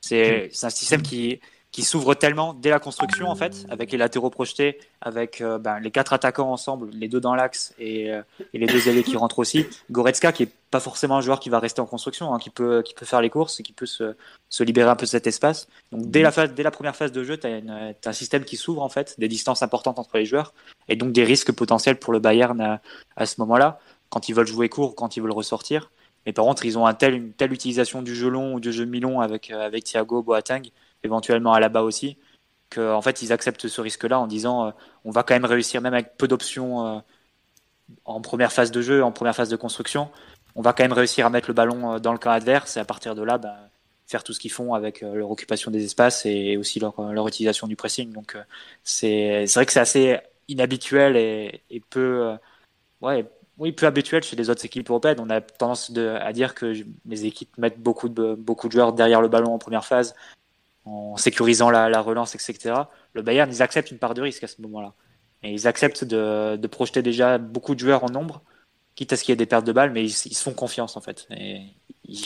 S2: C'est un système qui, qui s'ouvre tellement dès la construction en fait, avec les latéraux projetés, avec euh, ben, les quatre attaquants ensemble, les deux dans l'axe et, euh, et, les deux ailiers qui rentrent aussi. Goretzka qui est pas forcément un joueur qui va rester en construction, hein, qui peut qui peut faire les courses et qui peut se, libérer un peu de cet espace. Donc dès la dès la première phase de jeu, tu as, un système qui s'ouvre en fait, des distances importantes entre les joueurs et donc des risques potentiels pour le Bayern à, ce moment-là quand ils veulent jouer court, quand ils veulent ressortir. Mais par contre, ils ont une telle utilisation du jeu long ou du jeu mi-long avec, euh, avec Thiago, Boateng, éventuellement à la bas aussi, qu'en en fait ils acceptent ce risque-là en disant euh, on va quand même réussir, même avec peu d'options euh, en première phase de jeu, en première phase de construction, on va quand même réussir à mettre le ballon euh, dans le camp adverse et à partir de là, bah, faire tout ce qu'ils font avec leur occupation des espaces et aussi leur, leur utilisation du pressing. Donc c'est vrai que c'est assez inhabituel et, peu, ouais, oui, habituel chez les autres équipes européennes. On a tendance à dire que les équipes mettent beaucoup de, beaucoup de joueurs derrière le ballon en première phase en sécurisant la, la, relance, etc. Le Bayern, ils acceptent une part de risque à ce moment-là. Et ils acceptent de, de, projeter déjà beaucoup de joueurs en nombre, quitte à ce qu'il y ait des pertes de balles, mais ils, ils, se font confiance en fait. Et ils,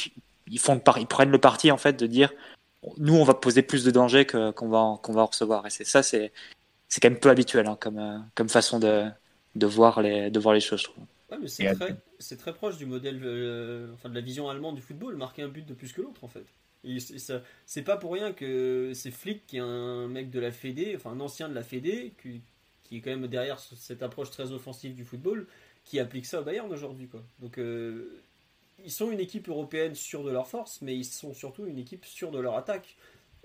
S2: ils, font, ils prennent le parti en fait de dire nous on va poser plus de danger qu'on qu va, qu'on va en recevoir. Et c'est ça, c'est c'est quand même peu habituel hein, comme, comme façon de, de, voir les, de voir les choses, je trouve.
S1: Ouais, c'est très, très, proche du modèle, euh, enfin de la vision allemande du football, marquer un but de plus que l'autre en fait. C'est pas pour rien que c'est Flick qui est un mec de la Fédé, enfin un ancien de la Fédé, qui, est quand même derrière cette approche très offensive du football, qui applique ça au Bayern aujourd'hui. Donc euh, ils sont une équipe européenne sûre de leur force, mais ils sont surtout une équipe sûre de leur attaque.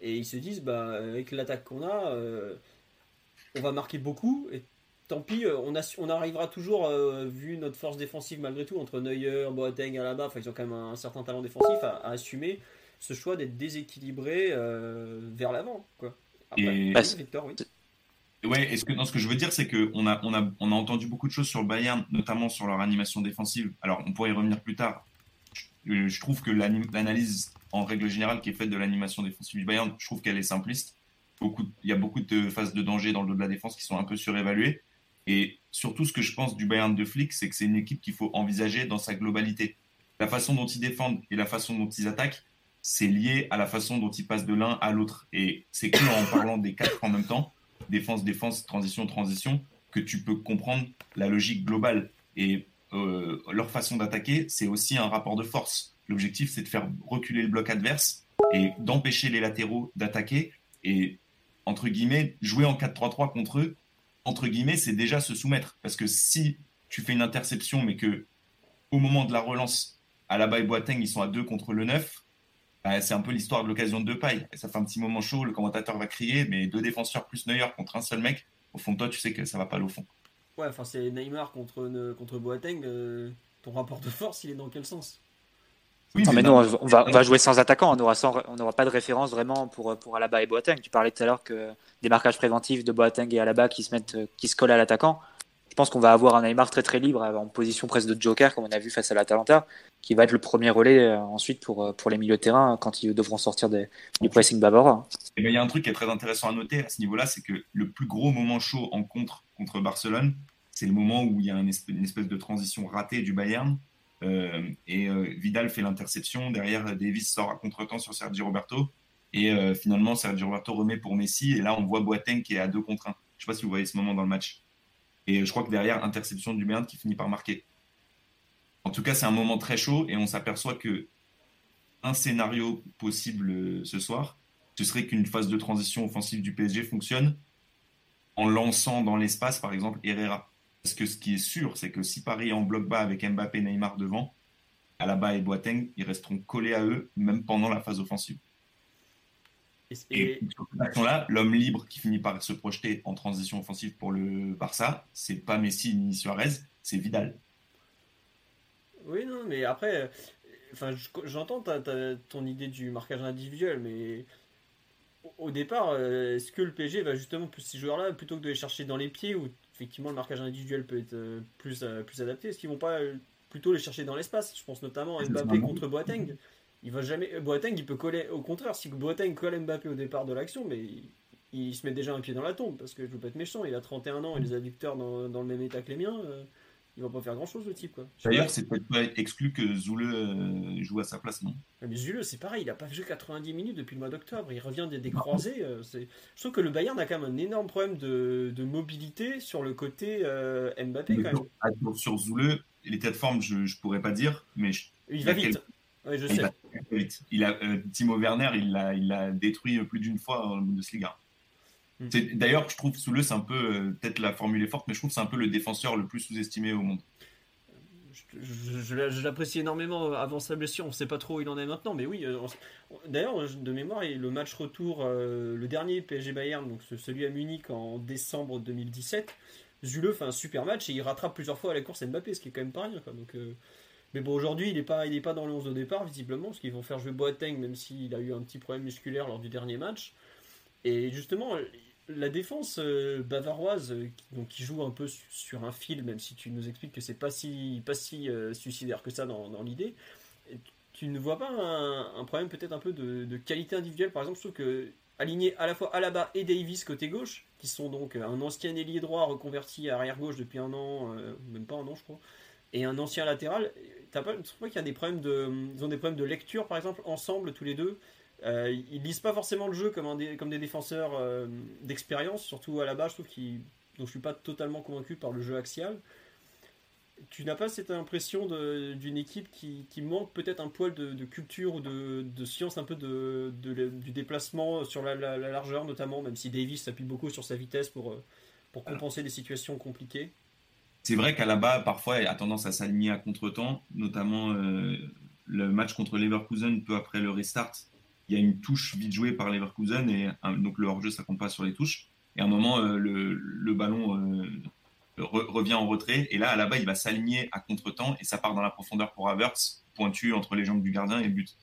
S1: Et ils se disent, bah, avec l'attaque qu'on a, euh, on va marquer beaucoup, et tant pis, euh, on, arrivera toujours, vu notre force défensive malgré tout, entre Neuer, Boateng, Alaba, enfin, ils ont quand même un, certain talent défensif à assumer ce choix d'être déséquilibré euh, vers l'avant. Quoi. Après,
S4: et...
S1: oui, Victor, oui.
S4: Ouais, est-ce que, non, ce que je veux dire, c'est qu'on a, on a, on a entendu beaucoup de choses sur le Bayern, notamment sur leur animation défensive. Alors, on pourrait y revenir plus tard. je trouve que l'analyse en règle générale qui est faite de l'animation défensive du Bayern, je trouve qu'elle est simpliste. Beaucoup, il y a beaucoup de phases de danger dans le dos de la défense qui sont un peu surévaluées. Et surtout, ce que je pense du Bayern de Flick, c'est que c'est une équipe qu'il faut envisager dans sa globalité. La façon dont ils défendent et la façon dont ils attaquent, c'est lié à la façon dont ils passent de l'un à l'autre. Et c'est que en parlant des quatre en même temps, défense, défense, transition, transition, que tu peux comprendre la logique globale. Et euh, leur façon d'attaquer, c'est aussi un rapport de force. L'objectif, c'est de faire reculer le bloc adverse et d'empêcher les latéraux d'attaquer. Et, entre guillemets, jouer en 4-3-3 contre eux, entre guillemets, c'est déjà se soumettre. Parce que si tu fais une interception, mais que au moment de la relance, à la et Boateng, ils sont à 2 contre le 9, bah, c'est un peu l'histoire de l'occasion de deux pailles. Et ça fait un petit moment chaud, le commentateur va crier, mais deux défenseurs plus Neuer contre un seul mec, au fond de toi, tu sais que ça va pas aller au fond.
S1: Ouais, enfin, c'est Neymar contre, contre Boateng. Euh, ton rapport de force, il est dans quel sens?
S2: Oui, non, mais nous, on va, on va jouer sans attaquant. On n'aura on pas de référence vraiment pour, pour Alaba et Boateng. Tu parlais tout à l'heure que des marquages préventifs de Boateng et Alaba qui se, mettent, qui se collent à l'attaquant. Je pense qu'on va avoir un Neymar très très libre en position presque de joker, comme on a vu face à l'Atalanta, qui va être le premier relais euh, ensuite pour, euh, pour les milieux de terrain quand ils devront sortir des, du pressing bavarois.
S4: Eh ben, il y a un truc qui est très intéressant à noter à ce niveau-là, c'est que le plus gros moment chaud en contre contre Barcelone, c'est le moment où il y a une espèce, de transition ratée du Bayern. Euh, et Vidal fait l'interception. Derrière, Davis sort à contre-temps sur Sergio Roberto. Et finalement, Sergio Roberto remet pour Messi. Et là, on voit Boateng qui est à deux contre 1. Je ne sais pas si vous voyez ce moment dans le match. Et je crois que derrière, interception du Bayern qui finit par marquer. En tout cas, c'est un moment très chaud et on s'aperçoit que un scénario possible euh, ce soir, ce serait qu'une phase de transition offensive du PSG fonctionne en lançant dans l'espace, par exemple, Herrera. Parce que ce qui est sûr, c'est que si Paris est en bloc bas avec Mbappé, Neymar devant, Alaba et Boateng, ils resteront collés à eux, même pendant la phase offensive. Et, et là l'homme libre qui finit par se projeter en transition offensive pour le Barça, c'est pas Messi ni Suarez, c'est Vidal.
S1: Oui, non, mais après, enfin, j'entends ton idée du marquage individuel, mais au départ, euh, est-ce que le PSG va justement plus ces joueurs-là plutôt que de les chercher dans les pieds où effectivement le marquage individuel peut être euh, plus, euh, plus adapté Est-ce qu'ils vont pas plutôt les chercher dans l'espace? Je pense notamment à Mbappé contre Boateng. Il va jamais. Boateng, il peut coller. Au contraire, si Boateng colle Mbappé au départ de l'action, mais il, se met déjà un pied dans la tombe parce que je veux pas être méchant. Il a 31 ans et les adducteurs dans, dans le même état que les miens il va pas faire grand chose le type.
S4: D'ailleurs, c'est peut-être pas exclu que Zoule euh, joue à sa place, non?
S1: Mais Zoule, c'est pareil, il a pas joué 90 minutes depuis le mois d'octobre. Il revient des, croisés. Euh, je trouve que le Bayern a quand même un énorme problème de, mobilité sur le côté euh, Mbappé. Quand même.
S4: Ah, sur Zoule, l'état de forme, je, je pourrais pas dire, mais
S1: il va vite. je sais.
S4: Il a, Timo Werner, il l'a il détruit plus d'une fois le Bundesliga. Mm. D'ailleurs, je trouve Soule, c'est un peu, euh, peut-être la formule est forte, mais je trouve que c'est un peu le défenseur le plus sous-estimé au monde.
S1: Je, l'apprécie énormément avant sa blessure. On ne sait pas trop où il en est maintenant, mais oui. Euh, d'ailleurs, de mémoire, le match retour, euh, le dernier PSG Bayern, donc celui à Munich en décembre 2017, Zule fait un super match et il rattrape plusieurs fois à la course Mbappé, ce qui est quand même pas rien. Donc, mais bon, aujourd'hui, il n'est pas, pas dans le 11 au départ, visiblement, parce qu'ils vont faire jouer Boateng, même s'il a eu un petit problème musculaire lors du dernier match. Et justement, la défense euh, bavaroise, euh, donc, qui joue un peu sur un fil, même si tu nous expliques que c'est pas si, pas si euh, suicidaire que ça dans, l'idée, tu ne vois pas un, problème peut-être un peu de, qualité individuelle Par exemple, trouve que aligner à la fois Alaba et Davis côté gauche, qui sont donc un ancien ailier droit reconverti à arrière gauche depuis un an, même pas un an je crois, et un ancien latéral, tu pas, pas qu'il y a des problèmes de, ils ont des problèmes de lecture par exemple ensemble tous les deux? Euh, ils lisent pas forcément le jeu comme, des, comme des défenseurs euh, d'expérience, surtout à la base, je trouve qu'ils, donc je suis pas totalement convaincu par le jeu axial. Tu n'as pas cette impression d'une équipe qui, manque peut-être un poil de, culture ou de, science un peu de, du déplacement sur la, largeur notamment, même si Davis s'appuie beaucoup sur sa vitesse pour, euh, pour compenser des situations compliquées?
S4: C'est vrai qu'à la base, parfois, il a tendance à s'aligner à contre-temps, notamment le match contre Leverkusen peu après le restart il y a une touche vite jouée par Leverkusen et donc le hors-jeu ça compte pas sur les touches. Et à un moment euh, le, ballon euh, revient en retrait et là à la bas il va s'aligner à contre-temps et ça part dans la profondeur pour Havertz pointu entre les jambes du gardien et le but.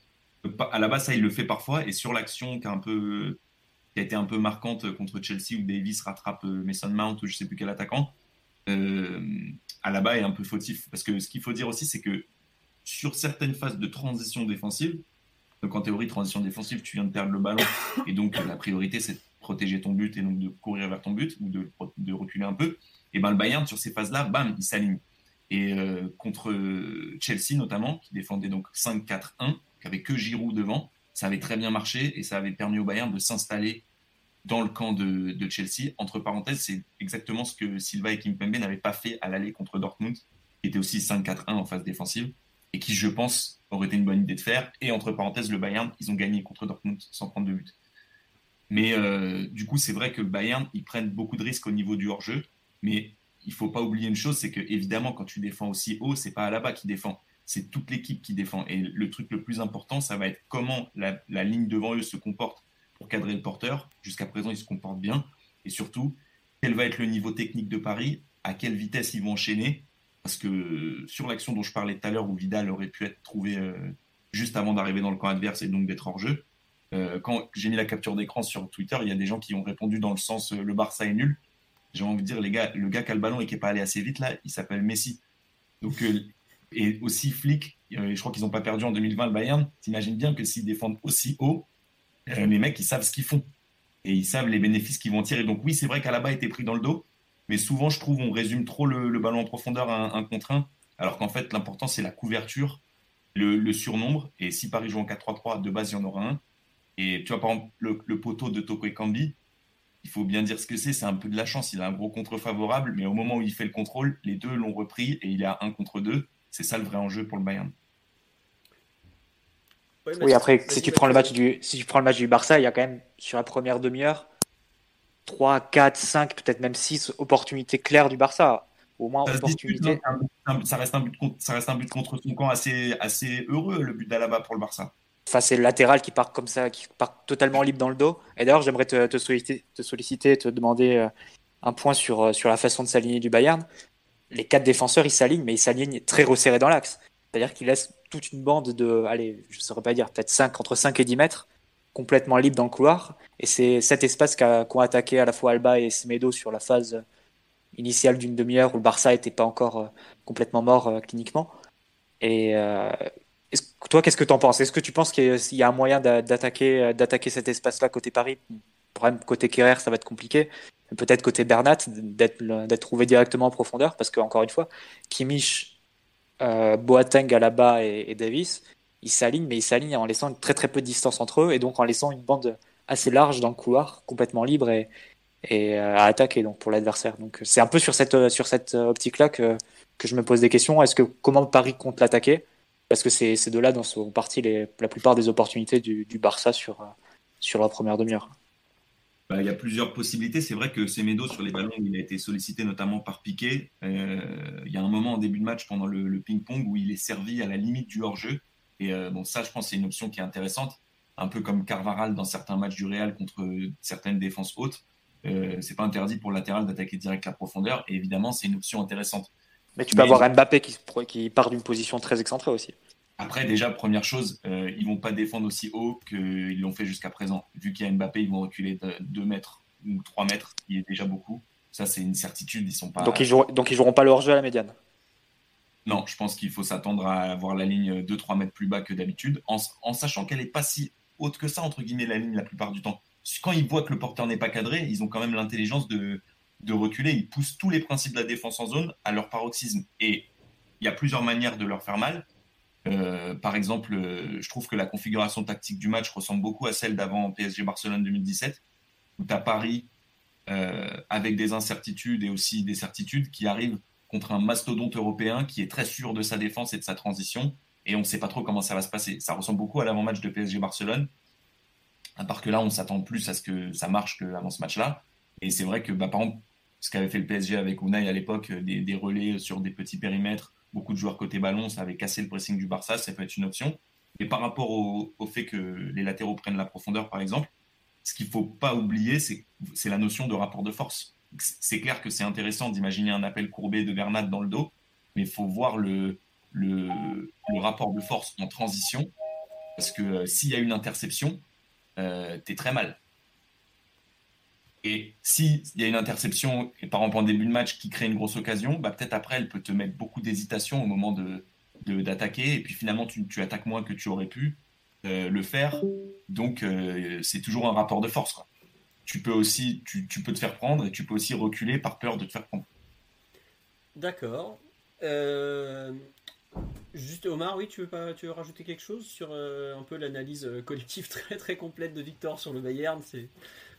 S4: À la base ça il le fait parfois et sur l'action qui a été un peu marquante contre Chelsea où Davis rattrape euh, Mason Mount ou je sais plus quel attaquant. À la bas est un peu fautif parce que ce qu'il faut dire aussi c'est que sur certaines phases de transition défensive. Donc en théorie, transition défensive, tu viens de perdre le ballon et donc la priorité c'est de protéger ton but et donc de courir vers ton but ou de, de reculer un peu. Et ben le Bayern sur ces phases-là, bam, il s'aligne. Et euh, contre Chelsea notamment, qui défendait donc 5-4-1, qui avait que Giroud devant, ça avait très bien marché et ça avait permis au Bayern de s'installer dans le camp de, Chelsea. Entre parenthèses, c'est exactement ce que Silva et Kimpembe n'avaient pas fait à l'aller contre Dortmund, qui était aussi 5-4-1 en phase défensive, et qui, je pense, aurait été une bonne idée de faire. Et entre parenthèses, le Bayern, ils ont gagné contre Dortmund sans prendre de but. Mais euh, du coup, c'est vrai que le Bayern, ils prennent beaucoup de risques au niveau du hors-jeu, mais il faut pas oublier une chose, c'est que évidemment, quand tu défends aussi haut, c'est pas à la bas qui défend, c'est toute l'équipe qui défend. Et le truc le plus important, ça va être comment la ligne devant eux se comporte pour cadrer le porteur. Jusqu'à présent, il se comporte bien. Et surtout, quel va être le niveau technique de Paris? À quelle vitesse ils vont enchaîner? Parce que sur l'action dont je parlais tout à l'heure, où Vidal aurait pu être trouvé euh, juste avant d'arriver dans le camp adverse et donc d'être hors jeu, euh, quand j'ai mis la capture d'écran sur Twitter, il y a des gens qui ont répondu dans le sens euh, le Barça est nul. J'ai envie de dire, les gars, le gars qui a le ballon et qui n'est pas allé assez vite, là, il s'appelle Messi. Donc, et aussi flic, je crois qu'ils n'ont pas perdu en 2020 le Bayern. T'imagines bien que s'ils défendent aussi haut, les mecs, ils savent ce qu'ils font. Et ils savent les bénéfices qu'ils vont tirer. Donc oui, c'est vrai qu'à la bas était pris dans le dos. Mais souvent, je trouve, on résume trop le, ballon en profondeur à un, contre un. Alors qu'en fait, l'important, c'est la couverture, le, surnombre. Et si Paris joue en 4-3-3, de base, il y en aura un. Et tu vois, par exemple, le, poteau de Toko Kambi, il faut bien dire ce que c'est. C'est un peu de la chance. Il a un gros contre favorable. Mais au moment où il fait le contrôle, les deux l'ont repris et il est à un contre deux. C'est ça le vrai enjeu pour le Bayern
S2: oui, après, si tu, prends le match du, si tu prends le match du Barça, il y a quand même, sur la première demi-heure, 3, 4, 5, peut-être même 6 opportunités claires du Barça. Au moins, ça opportunité.
S4: ça, reste un but contre, ça reste un but contre son camp assez, assez heureux, le but d'Alaba pour le Barça.
S2: Enfin, c'est le latéral qui part comme ça, qui part totalement libre dans le dos. Et d'ailleurs, j'aimerais te, te, solliciter, te solliciter, te demander euh, un point sur, euh, sur la façon de s'aligner du Bayern. Les quatre défenseurs, ils s'alignent, mais ils s'alignent très resserrés dans l'axe. C'est-à-dire qu'ils laissent toute une bande de, allez, je ne saurais pas dire, peut-être 5, entre 5 et 10 mètres, complètement libre dans le couloir. Et c'est cet espace qu'ont attaqué à la fois Alba et Semedo sur la phase initiale d'une demi-heure où le Barça n'était pas encore euh, complètement mort euh, cliniquement. Et euh, toi, qu'est-ce que tu en penses? Est-ce que tu penses qu'il y a un moyen d'attaquer, cet espace-là côté Paris? Problème côté Kerrer, ça va être compliqué. Peut-être côté Bernat, d'être trouvé directement en profondeur, parce qu'encore une fois, Kimmich euh, Boateng, Alaba et, et Davis, ils s'alignent, mais ils s'alignent en laissant très très peu de distance entre eux et donc en laissant une bande assez large dans le couloir, complètement libre et, euh, à attaquer donc pour l'adversaire. Donc c'est un peu sur cette euh, sur cette optique-là que, que je me pose des questions. Est-ce que comment Paris compte l'attaquer? Parce que c'est de là dont sont parties la plupart des opportunités du, du Barça sur sur la première demi-heure.
S4: Bah, il y a plusieurs possibilités. C'est vrai que Semedo, sur les ballons, il a été sollicité notamment par Piqué. Euh, il y a un moment en début de match pendant le, ping-pong où il est servi à la limite du hors-jeu. Et euh, bon, ça, je pense, c'est une option qui est intéressante. Un peu comme Carvaral dans certains matchs du Real contre certaines défenses hautes. Euh, c'est pas interdit pour le latéral d'attaquer direct la profondeur. Et évidemment, c'est une option intéressante.
S2: Mais tu peux avoir Mbappé qui, qui part d'une position très excentrée aussi.
S4: Après, déjà, première chose, euh, ils vont pas défendre aussi haut qu'ils l'ont fait jusqu'à présent. Vu qu'il y a Mbappé, ils vont reculer de 2 mètres ou 3 mètres, qui est déjà beaucoup. Ça, c'est une certitude. Ils sont pas...
S2: Donc, ils joueront, donc, ils joueront pas leur jeu à la médiane?
S4: Non, je pense qu'il faut s'attendre à avoir la ligne 2-3 mètres plus bas que d'habitude, en, sachant qu'elle n'est pas si haute que ça, entre guillemets, la ligne la plupart du temps. Quand ils voient que le porteur n'est pas cadré, ils ont quand même l'intelligence de, de reculer. Ils poussent tous les principes de la défense en zone à leur paroxysme. Et il y a plusieurs manières de leur faire mal euh, par exemple, euh, je trouve que la configuration tactique du match ressemble beaucoup à celle d'avant PSG Barcelone 2017, où tu as Paris euh, avec des incertitudes et aussi des certitudes qui arrivent contre un mastodonte européen qui est très sûr de sa défense et de sa transition, et on ne sait pas trop comment ça va se passer. Ça ressemble beaucoup à l'avant-match de PSG Barcelone, à part que là, on s'attend plus à ce que ça marche qu'avant ce match-là. Et c'est vrai que, bah, par exemple, ce qu'avait fait le PSG avec Unai à l'époque, des relais sur des petits périmètres, beaucoup de joueurs côté ballon, ça avait cassé le pressing du Barça, ça peut être une option. Et par rapport au, fait que les latéraux prennent la profondeur, par exemple, ce qu'il ne faut pas oublier, c'est la notion de rapport de force. C'est clair que c'est intéressant d'imaginer un appel courbé de Bernat dans le dos, mais il faut voir le, le, rapport de force en transition, parce que euh, s'il y a une interception, euh, tu es très mal. Et s'il y a une interception, et par exemple en début de match, qui crée une grosse occasion, bah, peut-être après, elle peut te mettre beaucoup d'hésitation au moment de, d'attaquer, et puis finalement tu, attaques moins que tu aurais pu le faire. Donc c'est toujours un rapport de force. Tu peux aussi, tu, peux te faire prendre et tu peux aussi reculer par peur de te faire prendre.
S1: D'accord. Juste Omar, oui, tu veux pas, tu veux rajouter quelque chose sur un peu l'analyse collective très très complète de Victor sur le Bayern, c'est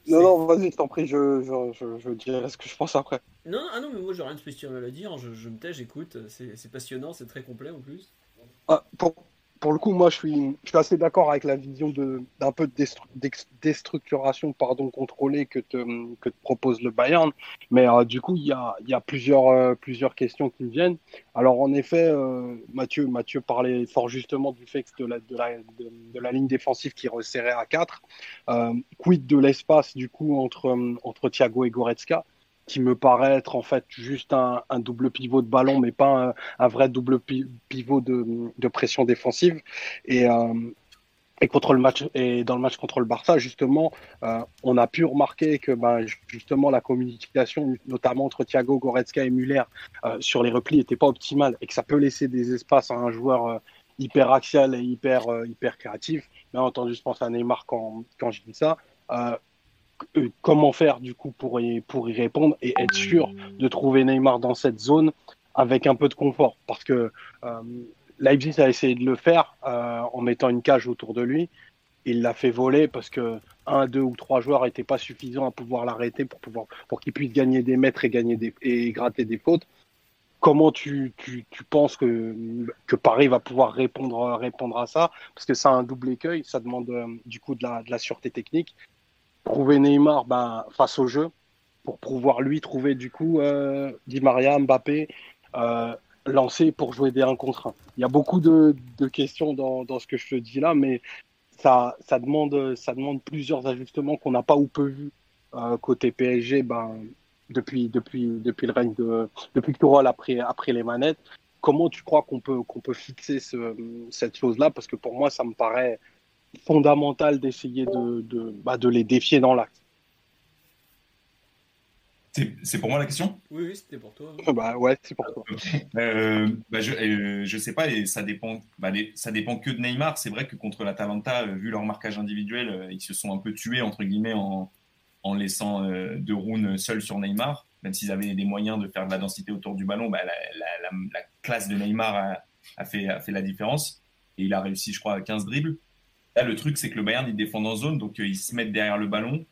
S3: non, non, vas-y, je t'en prie, je, je, je, dirai ce que je pense après.
S1: Non, ah non, mais moi j'ai rien de spécial à dire, je, je me tais, j'écoute, c'est passionnant, c'est très complet en plus.
S3: Ah, pour, pour le coup, moi, je suis, je suis assez d'accord avec la vision d'un peu de déstructuration pardon, contrôlée que te, que propose le Bayern. Mais euh, du coup, il y a, y a plusieurs, euh, plusieurs questions qui me viennent. Alors, en effet, euh, Mathieu, Mathieu parlait fort justement du fait de la, de la, de, la ligne défensive qui resserrait à 4. quid de l'espace, du coup, entre, entre Thiago et Goretzka? Qui me paraît être en fait juste un, double pivot de ballon, mais pas un, vrai double pivot de, pression défensive. Et, euh, et contre le match et dans le match contre le Barça, justement, euh, on a pu remarquer que ben, justement la communication, notamment entre Thiago, Goretzka et Muller, euh, sur les replis n'était pas optimale et que ça peut laisser des espaces à un joueur hyper axial et hyper hyper créatif. Bien entendu, je pense à Neymar quand, quand je dis ça. Comment faire du coup pour y, répondre et être sûr de trouver Neymar dans cette zone avec un peu de confort. Parce que euh, Leipzig a essayé de le faire euh, en mettant une cage autour de lui. Il l'a fait voler parce que un, deux ou trois joueurs n'étaient pas suffisants à pouvoir l'arrêter pour pouvoir pour qu'il puisse gagner des mètres et gagner des et gratter des fautes. Comment tu, tu, tu, penses que, que Paris va pouvoir répondre, répondre à ça? Parce que ça a un double écueil, ça demande du coup de la, de la sûreté technique trouver Neymar ben, face au jeu pour pouvoir lui trouver du coup euh, Di Maria, Mbappé, euh, lancer pour jouer des 1 contre 1. Il y a beaucoup de, questions dans, ce que je te dis là, mais ça, demande, plusieurs ajustements qu'on n'a pas ou peu vu euh, côté PSG ben, depuis, le règne de depuis que Tourelle a pris, après les manettes. Comment tu crois qu'on peut, fixer ce, cette chose-là? Parce que pour moi, ça me paraît fondamental d'essayer de, de, bah, de les défier dans l'acte.
S4: C'est pour moi la question?
S1: Oui, oui c'était pour toi.
S3: bah ouais, c'est pour toi.
S4: Euh, bah, je, euh, je sais pas, et ça dépend, bah, ça dépend que de Neymar. C'est vrai que contre l'Atalanta, euh, vu leur marquage individuel, ils se sont un peu tués entre guillemets en, en laissant De Roon seul sur Neymar. Même s'ils avaient des moyens de faire de la densité autour du ballon, bah, la, la, classe de Neymar a, a, fait, a fait la différence. Et il a réussi, je crois, à 15 dribbles. Là, le truc, c'est que le Bayern, ils défendent en zone, donc euh, ils se mettent derrière le ballon,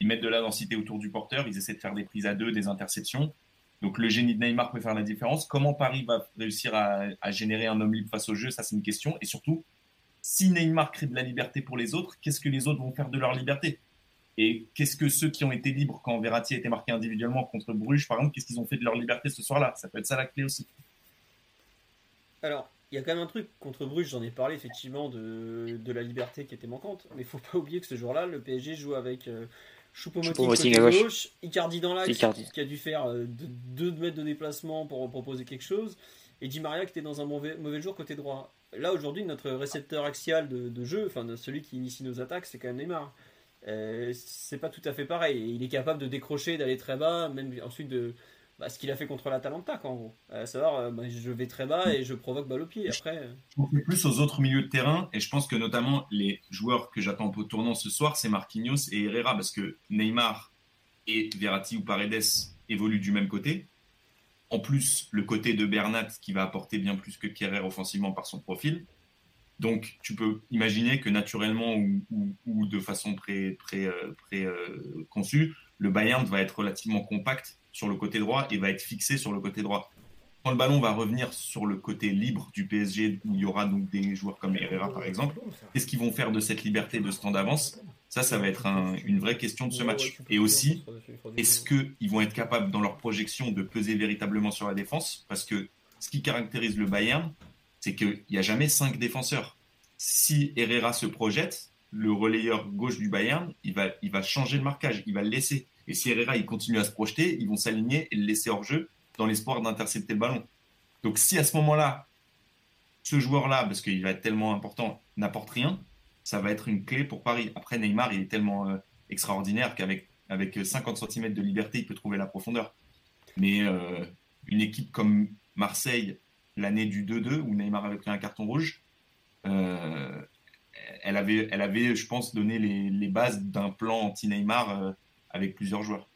S4: ils mettent de la densité autour du porteur, ils essaient de faire des prises à deux, des interceptions. Donc le génie de Neymar peut faire la différence. Comment Paris va réussir à, générer un homme libre face au jeu? Ça, c'est une question. Et surtout, si Neymar crée de la liberté pour les autres, qu'est-ce que les autres vont faire de leur liberté? Et qu'est-ce que ceux qui ont été libres quand Verratti a été marqué individuellement contre Bruges, par exemple, qu'est-ce qu'ils ont fait de leur liberté ce soir-là? Ça peut être ça la clé aussi.
S1: Alors, il y a quand même un truc contre Bruges, j'en ai parlé effectivement de, de, la liberté qui était manquante, mais il faut pas oublier que ce jour-là, le PSG joue avec euh, Choupo-Moting à gauche, Icardi dans l'axe, qui a dû faire 2 euh, mètres de déplacement pour proposer quelque chose, et Di Maria qui était dans un mauvais, mauvais jour côté droit. Là aujourd'hui, notre récepteur axial de, de jeu, enfin celui qui initie nos attaques, c'est quand même Neymar. Euh, c'est pas tout à fait pareil. Il est capable de décrocher, d'aller très bas, même ensuite de, bah, ce qu'il a fait contre l'Atalanta, en gros. À savoir, euh, je vais très bas et je provoque balle au pied. Après... Euh.
S4: Je plus aux autres milieux de terrain et je pense que notamment les joueurs que j'attends au tournant ce soir, c'est Marquinhos et Herrera parce que Neymar et Verratti ou Paredes évoluent du même côté. En plus, le côté de Bernat qui va apporter bien plus que Kerrer offensivement par son profil. Donc, tu peux imaginer que naturellement ou, de façon pré, pré, euh, pré le Bayern va être relativement compact sur le côté droit et va être fixé sur le côté droit. Quand le ballon va revenir sur le côté libre du PSG, où il y aura donc des joueurs comme Herrera par exemple, qu'est-ce qu'ils vont faire de cette liberté de ce temps d'avance? Ça, ça va être une vraie question de ce match. Et aussi, est-ce qu'ils vont être capables dans leur projection de peser véritablement sur la défense? Parce que ce qui caractérise le Bayern, c'est qu'il n'y a jamais cinq défenseurs. Si Herrera se projette, le relayeur gauche du Bayern, il va, il va changer le marquage, il va le laisser. Et si Herrera il continue à se projeter, ils vont s'aligner et le laisser hors jeu dans l'espoir d'intercepter le ballon. Donc si à ce moment-là, ce joueur-là, parce qu'il va être tellement important, n'apporte rien, ça va être une clé pour Paris. Après, Neymar, il est tellement euh, extraordinaire qu'avec avec 50 cm de liberté, il peut trouver la profondeur. Mais euh, une équipe comme Marseille, l'année du 2-2 où Neymar avait pris un carton rouge, euh, elle, avait, elle avait, je pense, donné les, bases d'un plan anti-Neymar euh, avec plusieurs joueurs.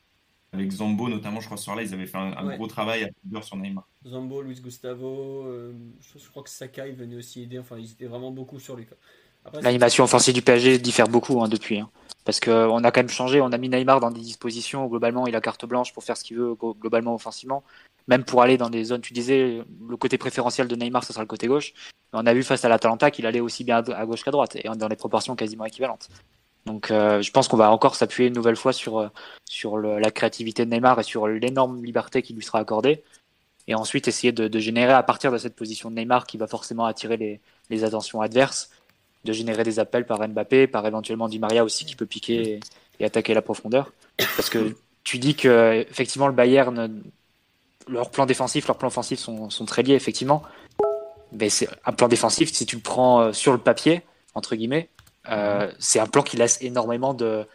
S4: Avec Zambo, notamment, je crois, sur là, ils avaient fait un, un
S1: Ouais.
S4: gros travail à plusieurs sur Neymar.
S1: Zambo, Luis Gustavo, euh, je, je crois que Sakai venait aussi aider. Enfin, ils étaient vraiment beaucoup sur les cas. Après,
S2: L'animation offensive du PSG diffère beaucoup hein, depuis. hein. Parce qu'on a quand même changé, on a mis Neymar dans des dispositions où globalement il a carte blanche pour faire ce qu'il veut glo- globalement offensivement. Même pour aller dans des zones, tu disais, le côté préférentiel de Neymar, ce sera le côté gauche. Mais on a vu face à l'Atalanta qu'il allait aussi bien à à gauche qu'à droite, et dans des proportions quasiment équivalentes. Donc euh, je pense qu'on va encore s'appuyer une nouvelle fois sur, euh, sur la créativité de Neymar et sur l'énorme liberté qui lui sera accordée. Et ensuite essayer de, de générer à partir de cette position de Neymar qui va forcément attirer les, les attentions adverses, de générer des appels par Mbappé, par éventuellement Di Maria aussi qui peut piquer et, et attaquer la profondeur. Parce que tu dis que effectivement le Bayern, leur plan défensif, leur plan offensif sont, sont très liés effectivement. Mais c'est un plan défensif si tu le prends euh, sur le papier entre guillemets, euh, c'est un plan qui laisse énormément de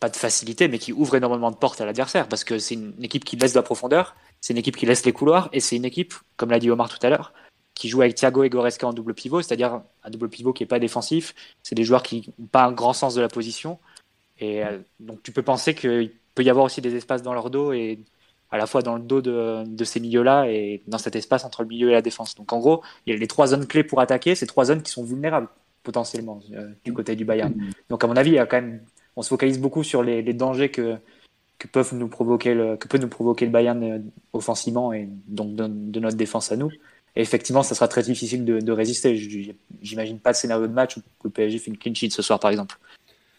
S2: pas de facilité, mais qui ouvre énormément de portes à l'adversaire parce que c'est une équipe qui laisse de la profondeur, c'est une équipe qui laisse les couloirs et c'est une équipe, comme l'a dit Omar tout à l'heure, qui joue avec Thiago et Goretzka en double pivot, c'est-à-dire un double pivot qui est pas défensif. C'est des joueurs qui n'ont pas un grand sens de la position et euh, donc tu peux penser qu'il peut y avoir aussi des espaces dans leur dos et à la fois dans le dos de, de ces milieux-là et dans cet espace entre le milieu et la défense. Donc en gros, il y a les trois zones clés pour attaquer, ces trois zones qui sont vulnérables potentiellement euh, du côté du Bayern. Donc à mon avis, il y a quand même, on se focalise beaucoup sur les, les dangers que que peuvent nous provoquer le, que peut nous provoquer le Bayern euh, offensivement et donc de, de notre défense à nous. Et effectivement, ça sera très difficile de, de résister. J'imagine pas de scénario de match où le PSG fait une clean sheet ce soir, par exemple.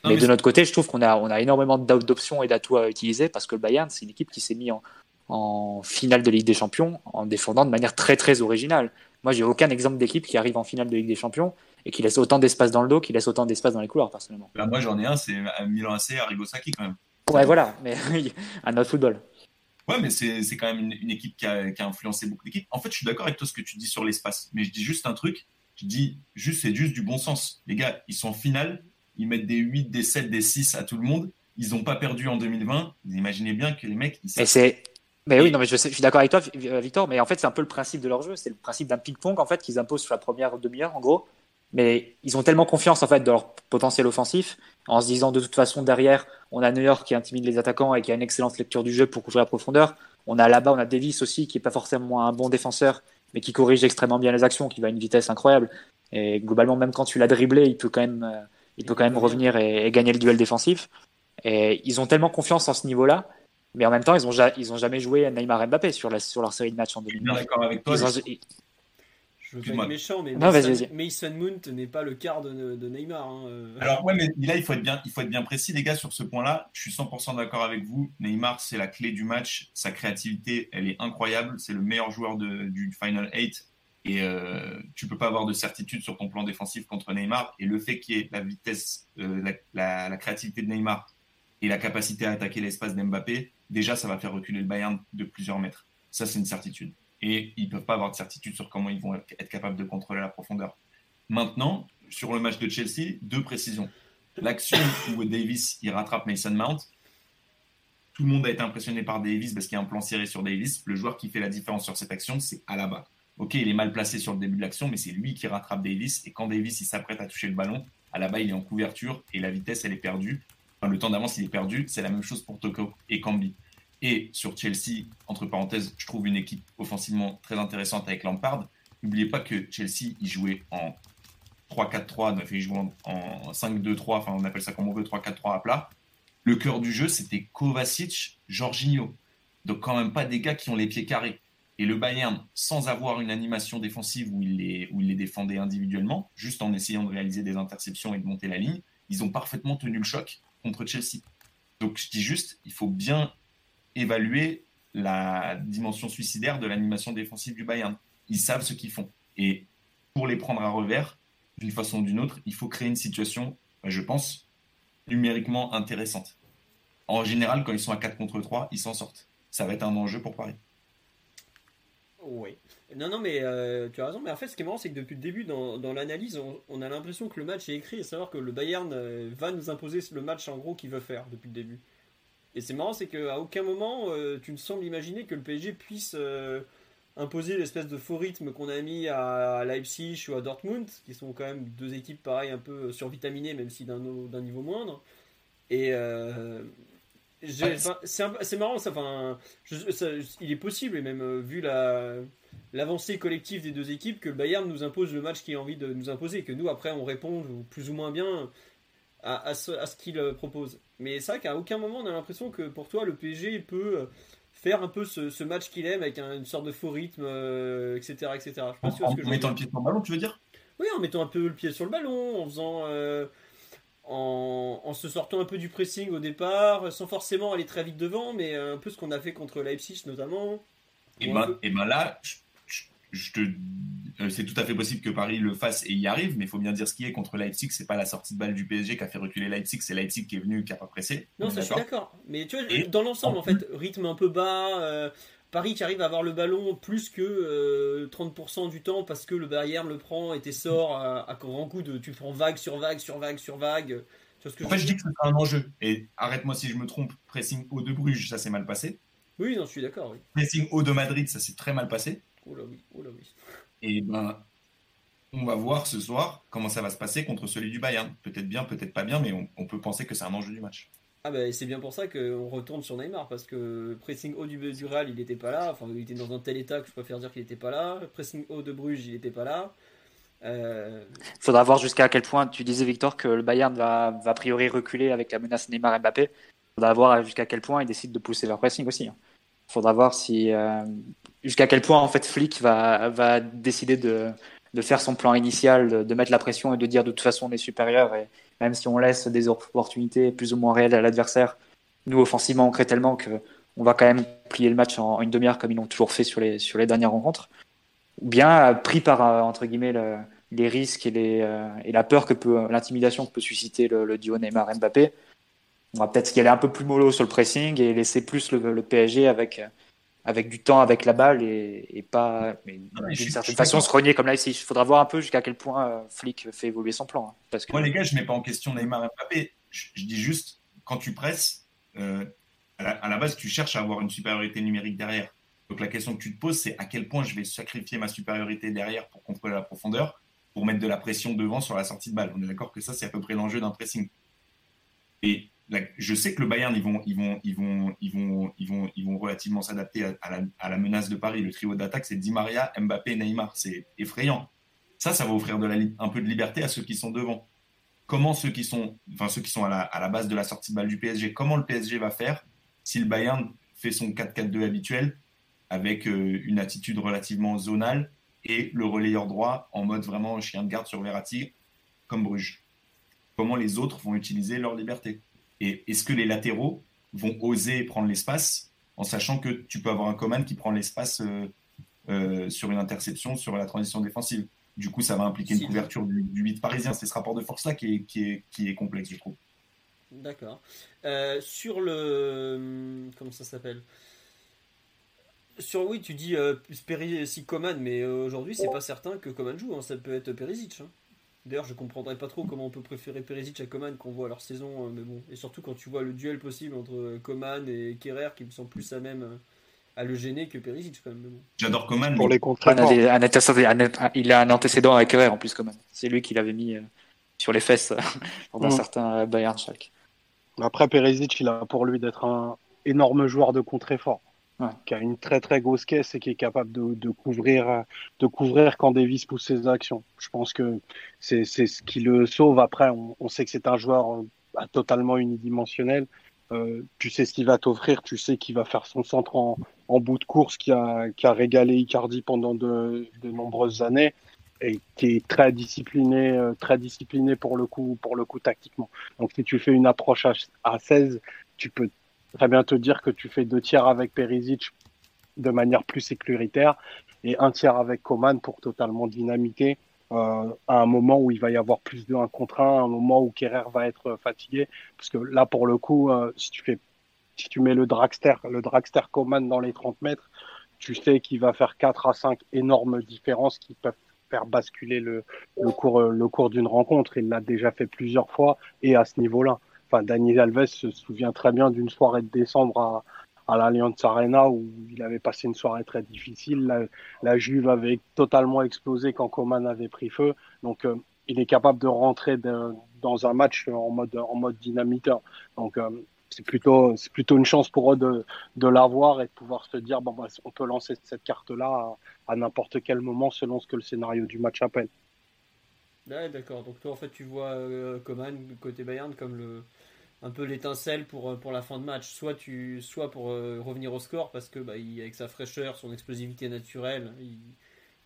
S4: Non,
S2: mais,
S4: mais
S2: de notre côté, je trouve qu'on a, on a énormément d'op- d'options et d'atouts à utiliser parce que le Bayern, c'est une équipe qui s'est mis en, en finale de Ligue des Champions en défendant de manière très très originale. Moi, j'ai aucun exemple d'équipe qui arrive en finale de Ligue des Champions et qui laisse autant d'espace dans le dos, qui laisse autant d'espace dans les couloirs, personnellement.
S4: Là, moi, j'en ai un, c'est à Milan AC, Arrigo Sacchi quand même.
S2: Ouais, voilà, mais à notre football.
S4: Ouais, mais c'est quand même une, une équipe qui a, qui a influencé beaucoup d'équipes. En fait, je suis d'accord avec toi ce que tu dis sur l'espace, mais je dis juste un truc. Je dis juste, c'est juste du bon sens. Les gars, ils sont en finale, ils mettent des 8, des 7, des 6 à tout le monde. Ils n'ont pas perdu en 2020. Vous imaginez bien que les mecs, ils
S2: Et c'est. Mais oui, non, mais je, sais- je suis d'accord avec toi, Vi- Victor, mais en fait, c'est un peu le principe de leur jeu. C'est le principe d'un ping-pong, en fait, qu'ils imposent sur la première demi-heure, en gros. Mais ils ont tellement confiance, en fait, dans leur potentiel offensif, en se disant, de toute façon, derrière, on a New York qui intimide les attaquants et qui a une excellente lecture du jeu pour couvrir la profondeur. On a là-bas, on a Davis aussi, qui est pas forcément un bon défenseur, mais qui corrige extrêmement bien les actions, qui va à une vitesse incroyable. Et globalement, même quand tu l'as dribblé, il peut quand même, il peut quand même revenir et, et gagner le duel défensif. Et ils ont tellement confiance en ce niveau-là, mais en même temps, ils ont, ja- ils ont jamais joué Neymar Mbappé sur, la, sur leur série de matchs en
S4: Je suis bien
S2: 2009.
S4: d'accord avec toi.
S2: Ils ont-
S4: mais-
S2: ils-
S1: Je veux pas être méchant, mais
S2: Non, vas-y,
S1: Mason, Mount n'est pas le quart de, de Neymar. hein, euh.
S4: Alors, ouais, mais là, il faut être bien, il faut être bien précis, les gars, sur ce point-là. Je suis 100% d'accord avec vous. Neymar, c'est la clé du match. Sa créativité, elle est incroyable. C'est le meilleur joueur de- du Final 8. Et euh, tu peux pas avoir de certitude sur ton plan défensif contre Neymar. Et le fait qu'il y ait la vitesse, euh, la, la- la créativité de Neymar et la capacité à attaquer l'espace d'Mbappé, déjà, ça va faire reculer le Bayern de plusieurs mètres. Ça, c'est une certitude. Et ils peuvent pas avoir de certitude sur comment ils vont être capables de contrôler la profondeur. Maintenant, sur le match de Chelsea, deux précisions. L'action où Davis il rattrape Mason Mount, tout le monde a été impressionné par Davis parce qu'il y a un plan serré sur Davis. Le joueur qui fait la différence sur cette action, c'est Alaba. Ok, il est mal placé sur le début de l'action, mais c'est lui qui rattrape Davis. Et quand Davis il s'apprête à toucher le ballon, Alaba il est en couverture et la vitesse elle est perdue. Enfin, le temps d'avance il est perdu. C'est la même chose pour Toko et Cambi. Et sur Chelsea, entre parenthèses, je trouve une équipe offensivement très intéressante avec Lampard. N'oubliez pas que Chelsea, il jouait en 3-4-3, donc il jouait en, en 5-2-3, enfin on appelle ça comme on veut, 3-4-3 à plat. Le cœur du jeu, c'était Kovacic, Jorginho. Donc quand même pas des gars qui ont les pieds carrés. Et le Bayern, sans avoir une animation défensive où il les, où il les défendait individuellement, juste en essayant de réaliser des interceptions et de monter la ligne, ils ont parfaitement tenu le choc contre Chelsea. Donc je dis juste, il faut bien évaluer la dimension suicidaire de l'animation défensive du Bayern. Ils savent ce qu'ils font. Et pour les prendre à revers, d'une façon ou d'une autre, il faut créer une situation, je pense, numériquement intéressante. En général, quand ils sont à 4 contre 3, ils s'en sortent. Ça va être un enjeu pour Paris.
S1: Oui. Non, non, mais euh, tu as raison. Mais en fait, ce qui est marrant, c'est que depuis le début, dans, l'analyse, on, on a l'impression que le match est écrit et savoir que le Bayern euh, va nous imposer le match en gros qu'il veut faire depuis le début. Et c'est marrant, c'est qu'à aucun moment, euh, tu ne sembles imaginer que le PSG puisse euh, imposer l'espèce de faux rythme qu'on a mis à Leipzig ou à Dortmund, qui sont quand même deux équipes pareilles un peu survitaminées, même si d'un niveau moindre. Et euh, c'est marrant, ça, enfin, il est possible, et même vu la l'avancée collective des deux équipes, que le Bayern nous impose le match qu'il a envie de nous imposer, et que nous, après, on répond plus ou moins bien à, ce, à ce qu'il euh, propose. Mais c'est vrai qu'à aucun moment, on a l'impression que pour toi, le PSG peut faire un peu ce, match qu'il aime avec une sorte de faux rythme, etc. etc.
S4: Je en, mettant le pied sur le ballon, tu veux dire?
S1: Oui, en mettant un peu le pied sur le ballon, en faisant en, se sortant un peu du pressing au départ, sans forcément aller très vite devant, mais un peu ce qu'on a fait contre Leipzig notamment.
S4: Et ben, et ben là, je, te, euh, c'est tout à fait possible que Paris le fasse et y arrive, mais il faut bien dire ce qui est contre Leipzig, c'est pas la sortie de balle du PSG qui a fait reculer Leipzig, c'est Leipzig qui est venu, qui a pas pressé.
S1: Non, ça je suis d'accord. Mais tu vois, dans l'ensemble, en, fait, rythme un peu bas. Euh, Paris qui arrive à avoir le ballon plus que 30% euh, du temps parce que le Bayern le prend et t'essore à, à grand coup de tu prends vague sur vague sur vague sur vague.
S4: en fait, je, dis que c'est un enjeu. Et arrête-moi si je me trompe, pressing haut de Bruges, ça s'est mal passé.
S1: Oui, non, je suis d'accord. Oui.
S4: Pressing haut de Madrid, ça s'est très mal passé.
S1: Oh là oui, oh là oui.
S4: Et ben, on va voir ce soir comment ça va se passer contre celui du Bayern. Peut-être bien, peut-être pas bien, mais on peut penser que c'est un enjeu du match.
S1: Ah bah c'est bien pour ça qu'on retourne sur Neymar parce que pressing haut du, du Real il n'était pas là, enfin il était dans un tel état que je préfère dire qu'il n'était pas là, pressing haut de Bruges il n'était pas là.
S2: Il euh, faudra voir jusqu'à quel point tu disais Victor que le Bayern va, va a priori reculer avec la menace Neymar Mbappé. Il faudra voir jusqu'à quel point il décide de pousser leur pressing aussi. Il hein. faudra voir si euh, jusqu'à quel point en fait Flick va, décider de, faire son plan initial, de, mettre la pression et de dire de toute façon on est supérieur et même si on laisse des opportunités plus ou moins réelles à l'adversaire, nous offensivement on crée tellement que on va quand même plier le match en, une demi-heure comme ils l'ont toujours fait sur les, dernières rencontres. Ou bien pris par euh, entre guillemets les risques euh, et la peur que peut l'intimidation que peut susciter le, duo Neymar Mbappé, on va peut-être y aller un peu plus mollo sur le pressing et laisser plus le, le PSG avec avec du temps avec la balle et, pas d'une certaine façon se renier comme là ici. Il faudra voir un peu jusqu'à quel point euh, Flick fait évoluer son plan. Hein,
S4: parce que... Moi les gars, je mets pas en question Neymar et Mbappé. Je, dis juste quand tu presses, euh, à, la, base tu cherches à avoir une supériorité numérique derrière. Donc la question que tu te poses, c'est à quel point je vais sacrifier ma supériorité derrière pour contrôler la profondeur, pour mettre de la pression devant sur la sortie de balle. On est d'accord que ça c'est à peu près l'enjeu d'un pressing. Et je sais que le Bayern, ils vont, ils vont, ils vont, ils vont, ils vont, ils vont relativement s'adapter à, la, menace de Paris. Le trio d'attaque, c'est Di Maria, Mbappé, Neymar. C'est effrayant. Ça, ça va offrir un peu de liberté à ceux qui sont devant. Comment ceux qui sont, enfin ceux qui sont à la, à la base de la sortie de balle du PSG, comment le PSG va faire si le Bayern fait son 4-4-2 habituel avec euh, une attitude relativement zonale et le relayeur droit en mode vraiment chien de garde sur Verratti comme Bruges? Comment les autres vont utiliser leur liberté? Et est-ce que les latéraux vont oser prendre l'espace en sachant que tu peux avoir un Coman qui prend l'espace euh, euh, sur une interception, sur la transition défensive? Du coup, ça va impliquer une couverture du, 8 parisien. C'est ce rapport de force-là qui est, qui, est, qui est complexe, je trouve.
S1: D'accord. Euh, sur le. Comment ça s'appelle? Sur oui, tu dis euh, si Coman, mais aujourd'hui c'est pas certain que Coman joue. Hein. ça peut être Perisic. Hein. D'ailleurs, je comprendrais pas trop comment on peut préférer Perisic à Coman qu'on voit leur saison, euh, mais bon. Et surtout quand tu vois le duel possible entre euh, Coman et Kerrer qui me semble plus à même euh, à le gêner que Perisic quand même.
S4: J'adore Coman.
S3: Pour les
S2: il a un antécédent avec Kerrer en plus Coman. C'est lui qui l'avait mis sur les fesses dans un mm. certain Bayern Schalke.
S3: Après Perisic, il a pour lui d'être un énorme joueur de contre-effort qui a une très très grosse caisse et qui est capable de, de couvrir de couvrir quand Davis pousse ses actions. Je pense que c'est ce qui le sauve. Après, on, on sait que c'est un joueur euh, bah, totalement unidimensionnel. Euh, tu sais ce qu'il va t'offrir, tu sais qu'il va faire son centre en, en, bout de course qui a, qui a régalé Icardi pendant de, de, nombreuses années et qui est très discipliné, euh, très discipliné pour le coup, pour le coup tactiquement. Donc si tu fais une approche à, à 16, tu peux très bien te dire que tu fais deux tiers avec Perisic de manière plus sécuritaire et un tiers avec Coman pour totalement dynamiter euh, à un moment où il va y avoir plus de 1 contre 1, un moment où Kerrer va être fatigué. Parce que là, pour le coup, euh, si, tu fais, si tu mets le dragster, le dragster Coman dans les 30 mètres, tu sais qu'il va faire 4 à 5 énormes différences qui peuvent faire basculer le, le cours, le cours d'une rencontre. Il l'a déjà fait plusieurs fois et à ce niveau-là. Enfin, Daniel Alves se souvient très bien d'une soirée de décembre à, à l'Allianz Arena où il avait passé une soirée très difficile. La, Juve avait totalement explosé quand Coman avait pris feu. Donc, euh, il est capable de rentrer dans un match en mode, en mode dynamiteur. Donc, euh, c'est plutôt, c'est plutôt une chance pour eux de, de l'avoir et de pouvoir se dire, bon, bah, on peut lancer cette carte-là à, n'importe quel moment selon ce que le scénario du match appelle.
S1: D'accord. Donc, toi, en fait, tu vois euh, Coman côté Bayern comme le, un peu l'étincelle pour, euh, la fin de match. Soit, tu, soit pour euh, revenir au score, parce que bah, avec sa fraîcheur, son explosivité naturelle,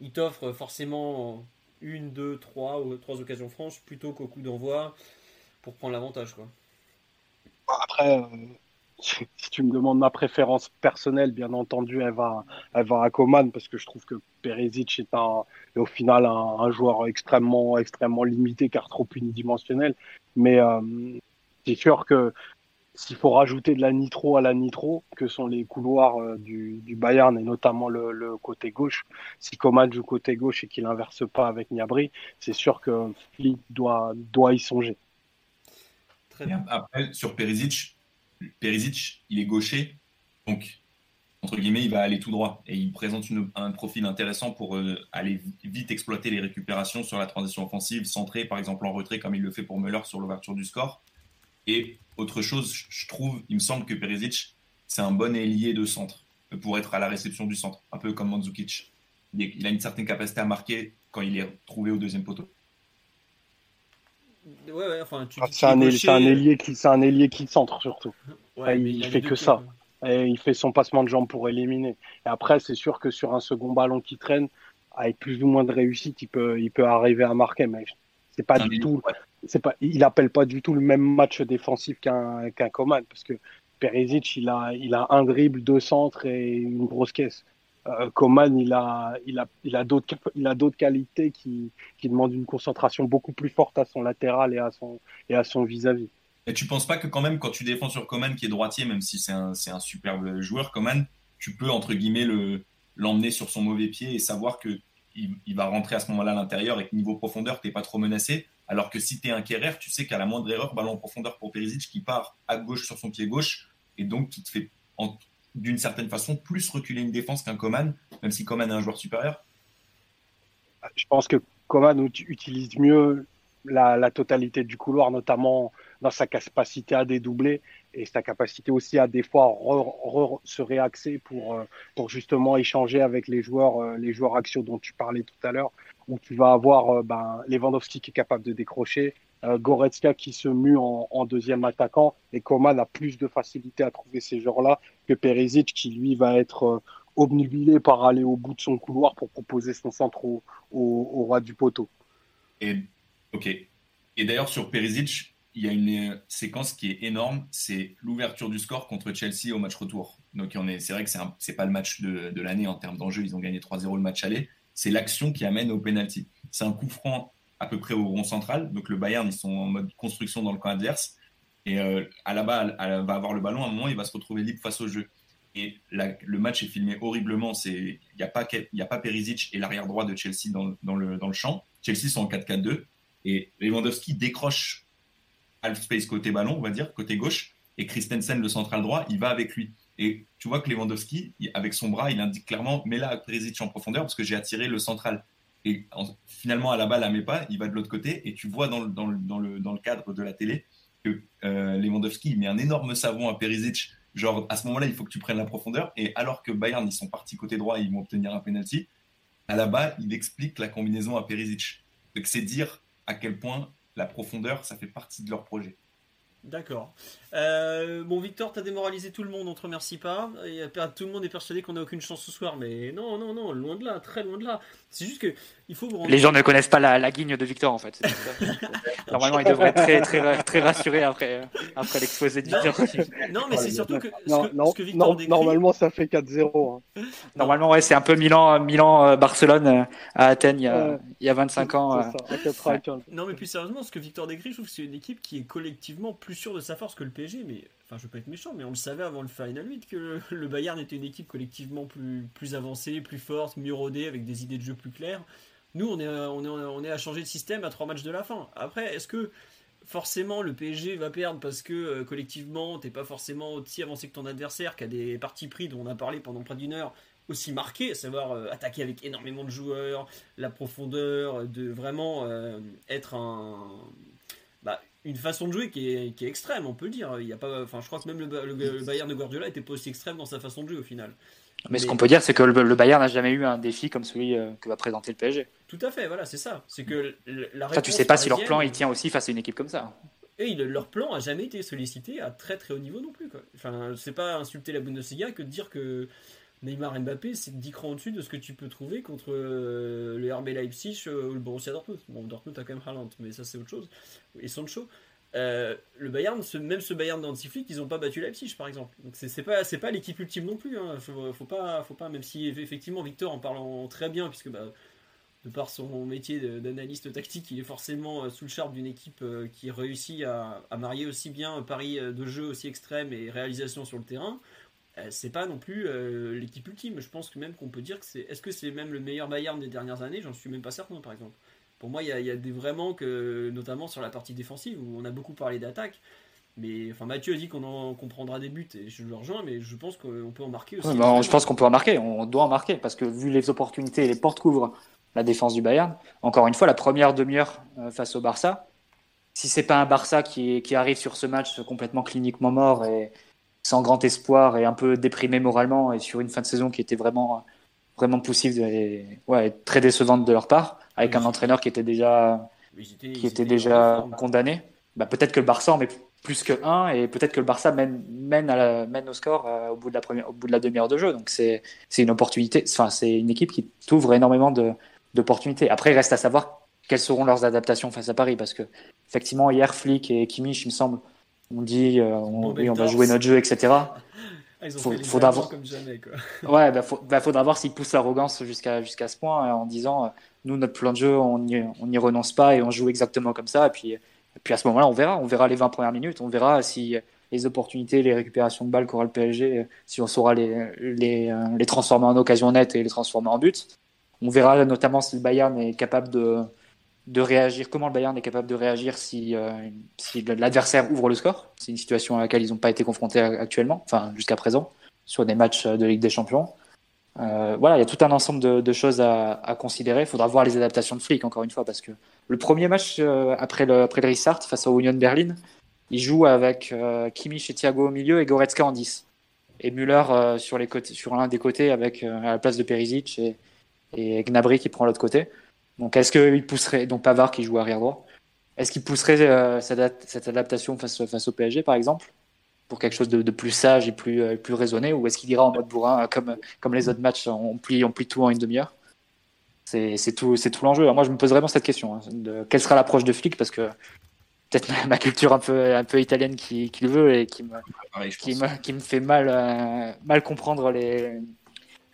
S1: il, t'offre forcément une, deux, trois, occasions franches plutôt qu'au coup d'envoi pour prendre l'avantage. Quoi.
S3: Après, si tu me demandes ma préférence personnelle, bien entendu, elle va, elle va à Coman parce que je trouve que Perisic est, un, au final un, joueur extrêmement, extrêmement limité car trop unidimensionnel. Mais c'est sûr que s'il faut rajouter de la nitro à la nitro, que sont les couloirs euh, du, Bayern et notamment le, côté gauche, si Coman joue côté gauche et qu'il inverse pas avec Niabri, c'est sûr que Flick doit, doit y songer.
S4: Très bien. Après, sur Perisic, Perisic, il est gaucher, donc entre guillemets, il va aller tout droit et il présente un profil intéressant pour euh, aller vite exploiter les récupérations sur la transition offensive, centrée par exemple en retrait comme il le fait pour Müller sur l'ouverture du score. Et autre chose, je trouve, il me semble que Perisic, c'est un bon ailier de centre pour être à la réception du centre, un peu comme Mandzukic. Il a une certaine capacité à marquer quand il est trouvé au deuxième poteau.
S3: Ouais, ouais, enfin, ah, c'est un, ailier qui, c'est un ailier qui centre surtout. il, il fait que ça. Et il fait son passement de jambes pour éliminer. Et après, c'est sûr que sur un second ballon qui traîne, avec plus ou moins de réussite, il peut, il peut arriver à marquer. Mais c'est pas du tout, c'est pas, il appelle pas du tout le même match défensif qu'un qu'un Coman parce que Perisic il a il a un dribble, deux centres et une grosse caisse. Euh, Coman il a il a il a d'autres il a d'autres qualités qui qui demandent une concentration beaucoup plus forte à son latéral et à son et à son vis-à-vis.
S4: Et tu penses pas que quand même quand tu défends sur Coman qui est droitier même si c'est un c'est un superbe joueur Coman, tu peux entre guillemets le l'emmener sur son mauvais pied et savoir que il, va rentrer à ce moment-là à l'intérieur et que niveau profondeur, tu n'es pas trop menacé? Alors que si tu es un Kerrer, tu sais qu'à la moindre erreur, ballon en profondeur pour Perisic qui part à gauche sur son pied gauche et donc qui te fait d'une certaine façon plus reculer une défense qu'un Coman, même si Coman est un joueur supérieur.
S3: Je pense que Coman utilise mieux la, totalité du couloir, notamment dans sa capacité à dédoubler et sa capacité aussi à des fois se réaxer pour, euh, pour justement échanger avec les joueurs, euh, les joueurs axiaux dont tu parlais tout à l'heure, où tu vas avoir euh, ben, Lewandowski qui est capable de décrocher, Goretzka qui se mue en, deuxième attaquant, et Coman a plus de facilité à trouver ces joueurs-là que Perisic qui lui va être obnubilé par aller au bout de son couloir pour proposer son centre au, roi du poteau.
S4: Et. Et d'ailleurs, sur Perisic, il y a une euh, séquence qui est énorme, c'est l'ouverture du score contre Chelsea au match retour. Donc c'est vrai que c'est n'est pas le match de, l'année en termes d'enjeu, ils ont gagné 3-0 le match aller. C'est l'action qui amène au penalty. C'est un coup franc à peu près au rond central. Donc le Bayern, ils sont en mode construction dans le camp adverse. Et euh, à la balle, elle va avoir le ballon. À un moment, il va se retrouver libre face au jeu. Et le match est filmé horriblement. Il n'y a, pas, a pas Perisic et l'arrière droit de Chelsea dans, dans, le, dans le champ. Chelsea sont en 4-4-2. Et Lewandowski décroche half space côté ballon, on va dire, côté gauche, et Christensen, le central droit, il va avec lui. Et tu vois que Lewandowski, avec son bras, il indique clairement mets là Perisic en profondeur parce que j'ai attiré le central. Et finalement, à la balle, elle met pas, il va de l'autre côté, et tu vois dans le, cadre de la télé que euh, Lewandowski met un énorme savon à Perisic. Genre, à ce moment-là, il faut que tu prennes la profondeur. Et alors que Bayern, ils sont partis côté droit, ils vont obtenir un penalty, à la balle, il explique la combinaison à Perisic. Donc, c'est dire à quel point la profondeur, ça fait partie de leur projet.
S1: D'accord. Euh, bon, Victor, t'as démoralisé tout le monde, on te remercie pas. Et tout le monde est persuadé qu'on n'a aucune chance ce soir, mais non, non, non, loin de là, très loin de là. C'est juste que il faut
S2: Les gens ne connaissent pas la, la guigne de Victor en fait. Normalement, ils devraient être très, très, très rassurés après, après l'exposé de Victor.
S1: Non, mais c'est surtout que, ce que, Victor décrit...
S3: Normalement, ça fait 4-0.
S2: Hein. Normalement, ouais, c'est un peu Milan, Milan euh, Barcelone euh, à Athènes il y a, il y a 25 ans.
S1: Ça, non, mais plus sérieusement, ce que Victor décrit, je trouve que c'est une équipe qui est collectivement plus sûre de sa force que le PSG, mais enfin, je peux être méchant, mais on le savait avant le Final 8 que le, Bayern était une équipe collectivement plus, plus avancée, plus forte, mieux rodée, avec des idées de jeu plus claires. Nous, on est, on est, on est à changer de système à trois matchs de la fin. Après, est-ce que forcément le PSG va perdre parce que euh, collectivement t'es pas forcément aussi avancé que ton adversaire qui a des parties pris dont on a parlé pendant près d'une heure aussi marquées, à savoir euh, attaquer avec énormément de joueurs, la profondeur, de vraiment euh, être un une façon de jouer qui est, qui est, extrême, on peut le dire. Il y a pas, enfin, je crois que même le, le, Bayern de Guardiola était pas aussi extrême dans sa façon de jouer au final.
S2: Mais, ce qu'on peut dire, c'est que le, Bayern n'a jamais eu un défi comme celui que va présenter le PSG.
S1: Tout à fait, voilà, c'est ça. C'est que la
S2: tu sais pas si leur plan il tient aussi face à une équipe comme ça.
S1: Et leur plan a jamais été sollicité à très très haut niveau non plus. Quoi. Enfin, c'est pas insulter la Bundesliga que de dire que Neymar Mbappé c'est 10 crans au-dessus de ce que tu peux trouver contre euh, le RB Leipzig euh, ou le Borussia Dortmund. Bon, Dortmund a quand même Haaland, mais ça c'est autre chose. Et Sancho. Euh, le Bayern, même ce Bayern d'Antiflick, ils n'ont pas battu Leipzig par exemple. Donc c'est pas pas l'équipe ultime non plus. Hein. Faut, pas faut pas même si effectivement Victor en parlant très bien puisque bah, de par son métier d'analyste tactique, il est forcément sous le charme d'une équipe qui réussit à, marier aussi bien pari de jeu aussi extrême et réalisation sur le terrain. C'est pas non plus l'équipe ultime. Je pense que même qu'on peut dire que c'est. Est-ce que c'est même le meilleur Bayern des dernières années? J'en suis même pas certain, par exemple. Pour moi, il y a, des vraiment que, notamment sur la partie défensive, où on a beaucoup parlé d'attaque. Mais enfin, Mathieu a dit qu'on comprendra des buts et je le rejoins, mais je pense qu'on peut en marquer aussi.
S2: Bah, je pense qu'on peut en marquer, on doit en marquer parce que vu les opportunités et les portes couvrent la défense du Bayern, encore une fois, la première demi-heure euh, face au Barça, si c'est pas un Barça qui, qui, arrive sur ce match complètement cliniquement mort et sans grand espoir et un peu déprimé moralement et sur une fin de saison qui était vraiment vraiment poussive et ouais, très décevante de leur part, avec un entraîneur qui était déjà, qui était déjà condamné. Bah, peut-être que le Barça en met plus que 1 et peut-être que le Barça mène, mène, à la, mène au score euh, au bout de la première, au bout de la demi-heure de jeu. Donc c'est une opportunité. Enfin, c'est une équipe qui t'ouvre énormément d'opportunités. Après, il reste à savoir quelles seront leurs adaptations face à Paris parce que effectivement hier Flick et Kimmich, il me semble, on dit euh, on, oui, on va jouer notre jeu, etc.
S1: Ah, ils ont faudra voir comme jamais. Quoi.
S2: Ouais, bah, bah, faudra voir s'ils poussent l'arrogance jusqu'à jusqu'à ce point en disant euh, nous notre plan de jeu on n'y renonce pas et on joue exactement comme ça et puis et puis à ce moment-là on verra on verra les 20 premières minutes on verra si les opportunités les récupérations de balles qu'aura le PSG si on saura les les, euh, les transformer en occasion nette et les transformer en but on verra notamment si le Bayern est capable de de réagir, comment le Bayern est capable de réagir si, euh, si l'adversaire ouvre le score. C'est une situation à laquelle ils n'ont pas été confrontés actuellement, enfin jusqu'à présent, sur des matchs de Ligue des Champions. Euh, voilà, il y a tout un ensemble de, de choses à, à, considérer. Il faudra voir les adaptations de Flick, encore une fois, parce que le premier match euh, après, le, après le restart face au Union Berlin, il joue avec euh, Kimmich et Thiago au milieu et Goretzka en 10. Et Müller euh, sur, sur l'un des côtés avec à la place de Perisic et, et Gnabry qui prend l'autre côté. Donc, est-ce qu'il pousserait, donc Pavard qui joue arrière droit, est-ce qu'il pousserait euh, cette, adaptation face, face au PSG, par exemple, pour quelque chose de, plus sage et plus, euh, plus raisonné, ou est-ce qu'il ira en mode bourrin, comme, comme les autres matchs, on plie, on plie tout en une demi-heure? C'est tout, tout l'enjeu. Moi, je me pose vraiment cette question. Hein, de, quelle sera l'approche de flic Parce que peut-être ma, culture un peu, un peu italienne qui, qui le veut et qui me, qui me, qui me, fait mal, euh, mal comprendre les,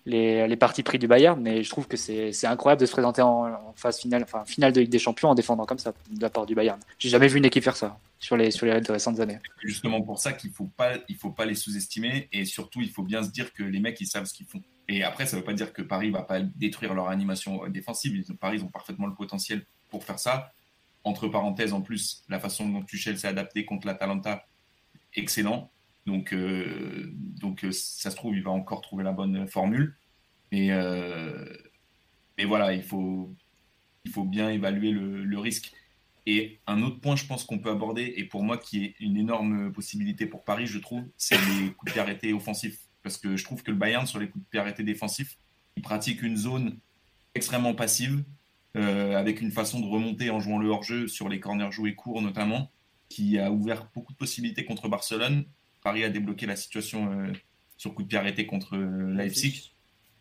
S2: les, les parties pris du Bayern, mais je trouve que c'est incroyable de se présenter en, phase finale, enfin finale de Ligue des Champions en défendant comme ça de la part du Bayern. J'ai jamais vu une équipe faire ça sur les sur les récentes années.
S4: Justement pour ça qu'il faut faut pas les sous-estimer et surtout il faut bien se dire que les mecs ils savent ce qu'ils font. Et après ça veut pas dire que Paris va pas détruire leur animation défensive. Paris ils ont parfaitement le potentiel pour faire ça. Entre parenthèses en plus la façon dont Tuchel s'est adapté contre l'Atalanta excellent. Donc, euh, donc euh, ça se trouve, il va encore trouver la bonne formule. Mais, euh, voilà, il faut, bien évaluer le, risque. Et un autre point, je pense qu'on peut aborder, et pour moi qui est une énorme possibilité pour Paris, je trouve, c'est les coups de pied arrêtés offensifs. Parce que je trouve que le Bayern, sur les coups de pied arrêtés défensifs, il pratique une zone extrêmement passive, avec une façon de remonter en jouant le hors-jeu sur les corners joués courts notamment, qui a ouvert beaucoup de possibilités contre Barcelone. Paris a débloqué la situation euh, sur coup de pied arrêté contre euh, Leipzig.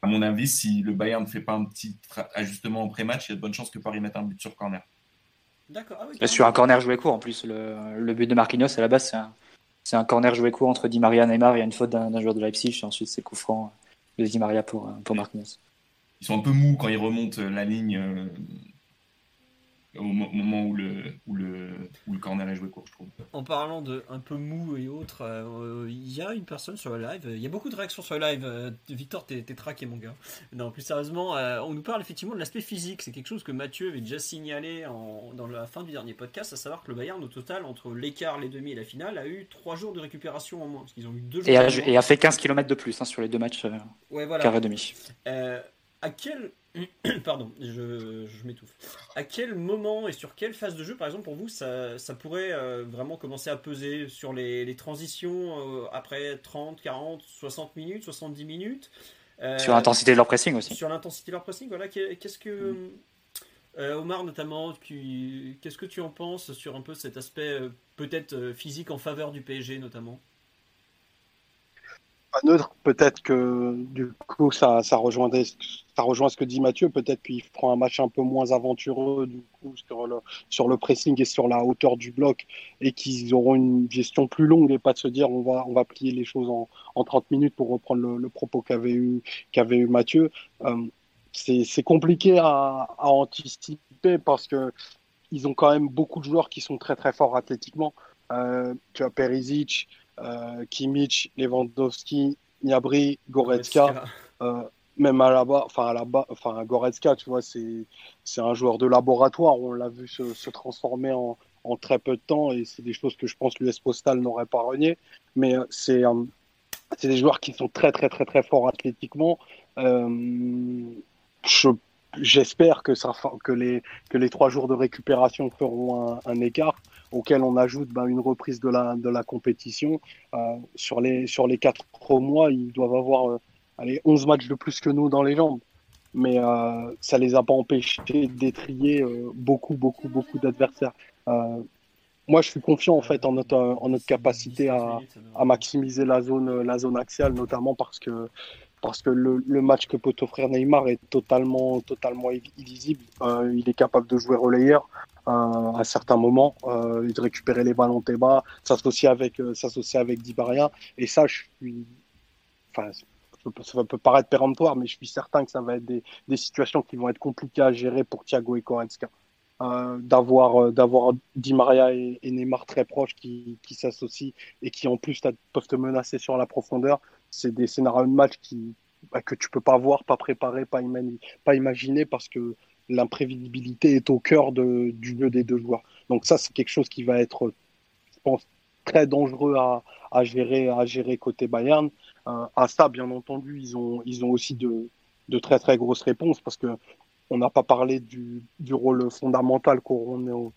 S4: À mon avis, si le Bayern ne fait pas un petit ajustement au pré-match, il y a de bonnes chances que Paris mette un but sur corner.
S1: D'accord. Ah
S2: sur un corner joué court en plus. Le, but de Marquinhos à la base, c'est un, corner joué court entre Di Maria et Neymar. Il y a une faute d'un joueur de Leipzig. Et ensuite, c'est coup franc de Di Maria pour, pour Marquinhos.
S4: Ils sont un peu mous quand ils remontent la ligne euh, au moment où le, où le, où le corner est joué court, je trouve.
S1: En parlant de un peu mou et autres, euh, il y a une personne sur le live, il y a beaucoup de réactions sur le live. Euh, Victor, t'es traqué, mon gars. Non, plus sérieusement, euh, on nous parle effectivement de l'aspect physique. C'est quelque chose que Mathieu avait déjà signalé en, dans la fin du dernier podcast, à savoir que le Bayern, au total, entre l'écart, les demi et la finale, a eu 3 jours de récupération en moins. Parce qu'ils ont eu 2 jours.
S2: Et a, et a, fait 15 km de plus hein, sur les deux matchs.
S1: ouais, voilà.
S2: Carré demi.
S1: à quel Pardon, je, m'étouffe. À quel moment et sur quelle phase de jeu, par exemple, pour vous, ça, pourrait euh, vraiment commencer à peser sur les, transitions euh, après 30, 40, 60 minutes, 70 minutes
S2: euh, Sur l'intensité de leur pressing aussi.
S1: Sur l'intensité de leur pressing, voilà. Qu'est-ce que. Mm. Omar, notamment, qu'est-ce que tu en penses sur un peu cet aspect peut-être physique en faveur du PSG, notamment?
S3: Peut-être que du coup ça, ça, rejoint ça rejoint ce que dit Mathieu, peut-être qu'il prend un match un peu moins aventureux du coup sur le, sur le pressing et sur la hauteur du bloc et qu'ils auront une gestion plus longue et pas de se dire on va, on va plier les choses en, en 30 minutes pour reprendre le, propos qu'avait eu, qu'avait eu Mathieu. Euh, c'est compliqué à, à, anticiper parce que ils ont quand même beaucoup de joueurs qui sont très très forts athlétiquement. Euh, tu as Perisic, Kimmich, Lewandowski, Gnabry, Goretzka. Euh, même à la bas, enfin à la bas, enfin Goretzka, tu vois, c'est c'est un joueur de laboratoire. On l'a vu se, se transformer en, en, très peu de temps et c'est des choses que je pense l'US Postal n'aurait pas renié. Mais euh, c'est euh, c'est des joueurs qui sont très très très très forts athlétiquement. Euh, je j'espère que les trois jours de récupération feront un, écart auquel on ajoute ben, une reprise de la, compétition. Euh, sur, les, sur les quatre mois, ils doivent avoir euh, allez, 11 matchs de plus que nous dans les jambes. Mais euh, ça les a pas empêchés d'étrier euh, beaucoup, beaucoup, beaucoup d'adversaires. Euh, moi, je suis confiant en fait en notre, capacité à, maximiser la zone axiale, notamment parce que parce que le, match que peut offrir Neymar est totalement, totalement illisible. Euh, il est capable de jouer relayeur euh, à certains moments, euh, de récupérer les ballons tes bas, s'associer avec, euh, s'associer avec Dibaria. Et ça, je suis, enfin, ça peut paraître péremptoire, mais je suis certain que ça va être des, situations qui vont être compliquées à gérer pour Thiago et Korenska. D'avoir euh, Di Maria et, et, Neymar très proches qui, qui s'associent et qui en plus peuvent te menacer sur la profondeur c'est des scénarios de match qui bah, que tu peux pas voir pas préparer pas, pas imaginer parce que l'imprévisibilité est au cœur du jeu des deux joueurs. Donc ça, c'est quelque chose qui va être, je pense, très dangereux à, à gérer, à gérer côté Bayern. Euh, à ça, bien entendu, ils ont, ils ont aussi de, de très très grosses réponses parce que on n'a pas parlé du, du rôle fondamental qu'auront nos,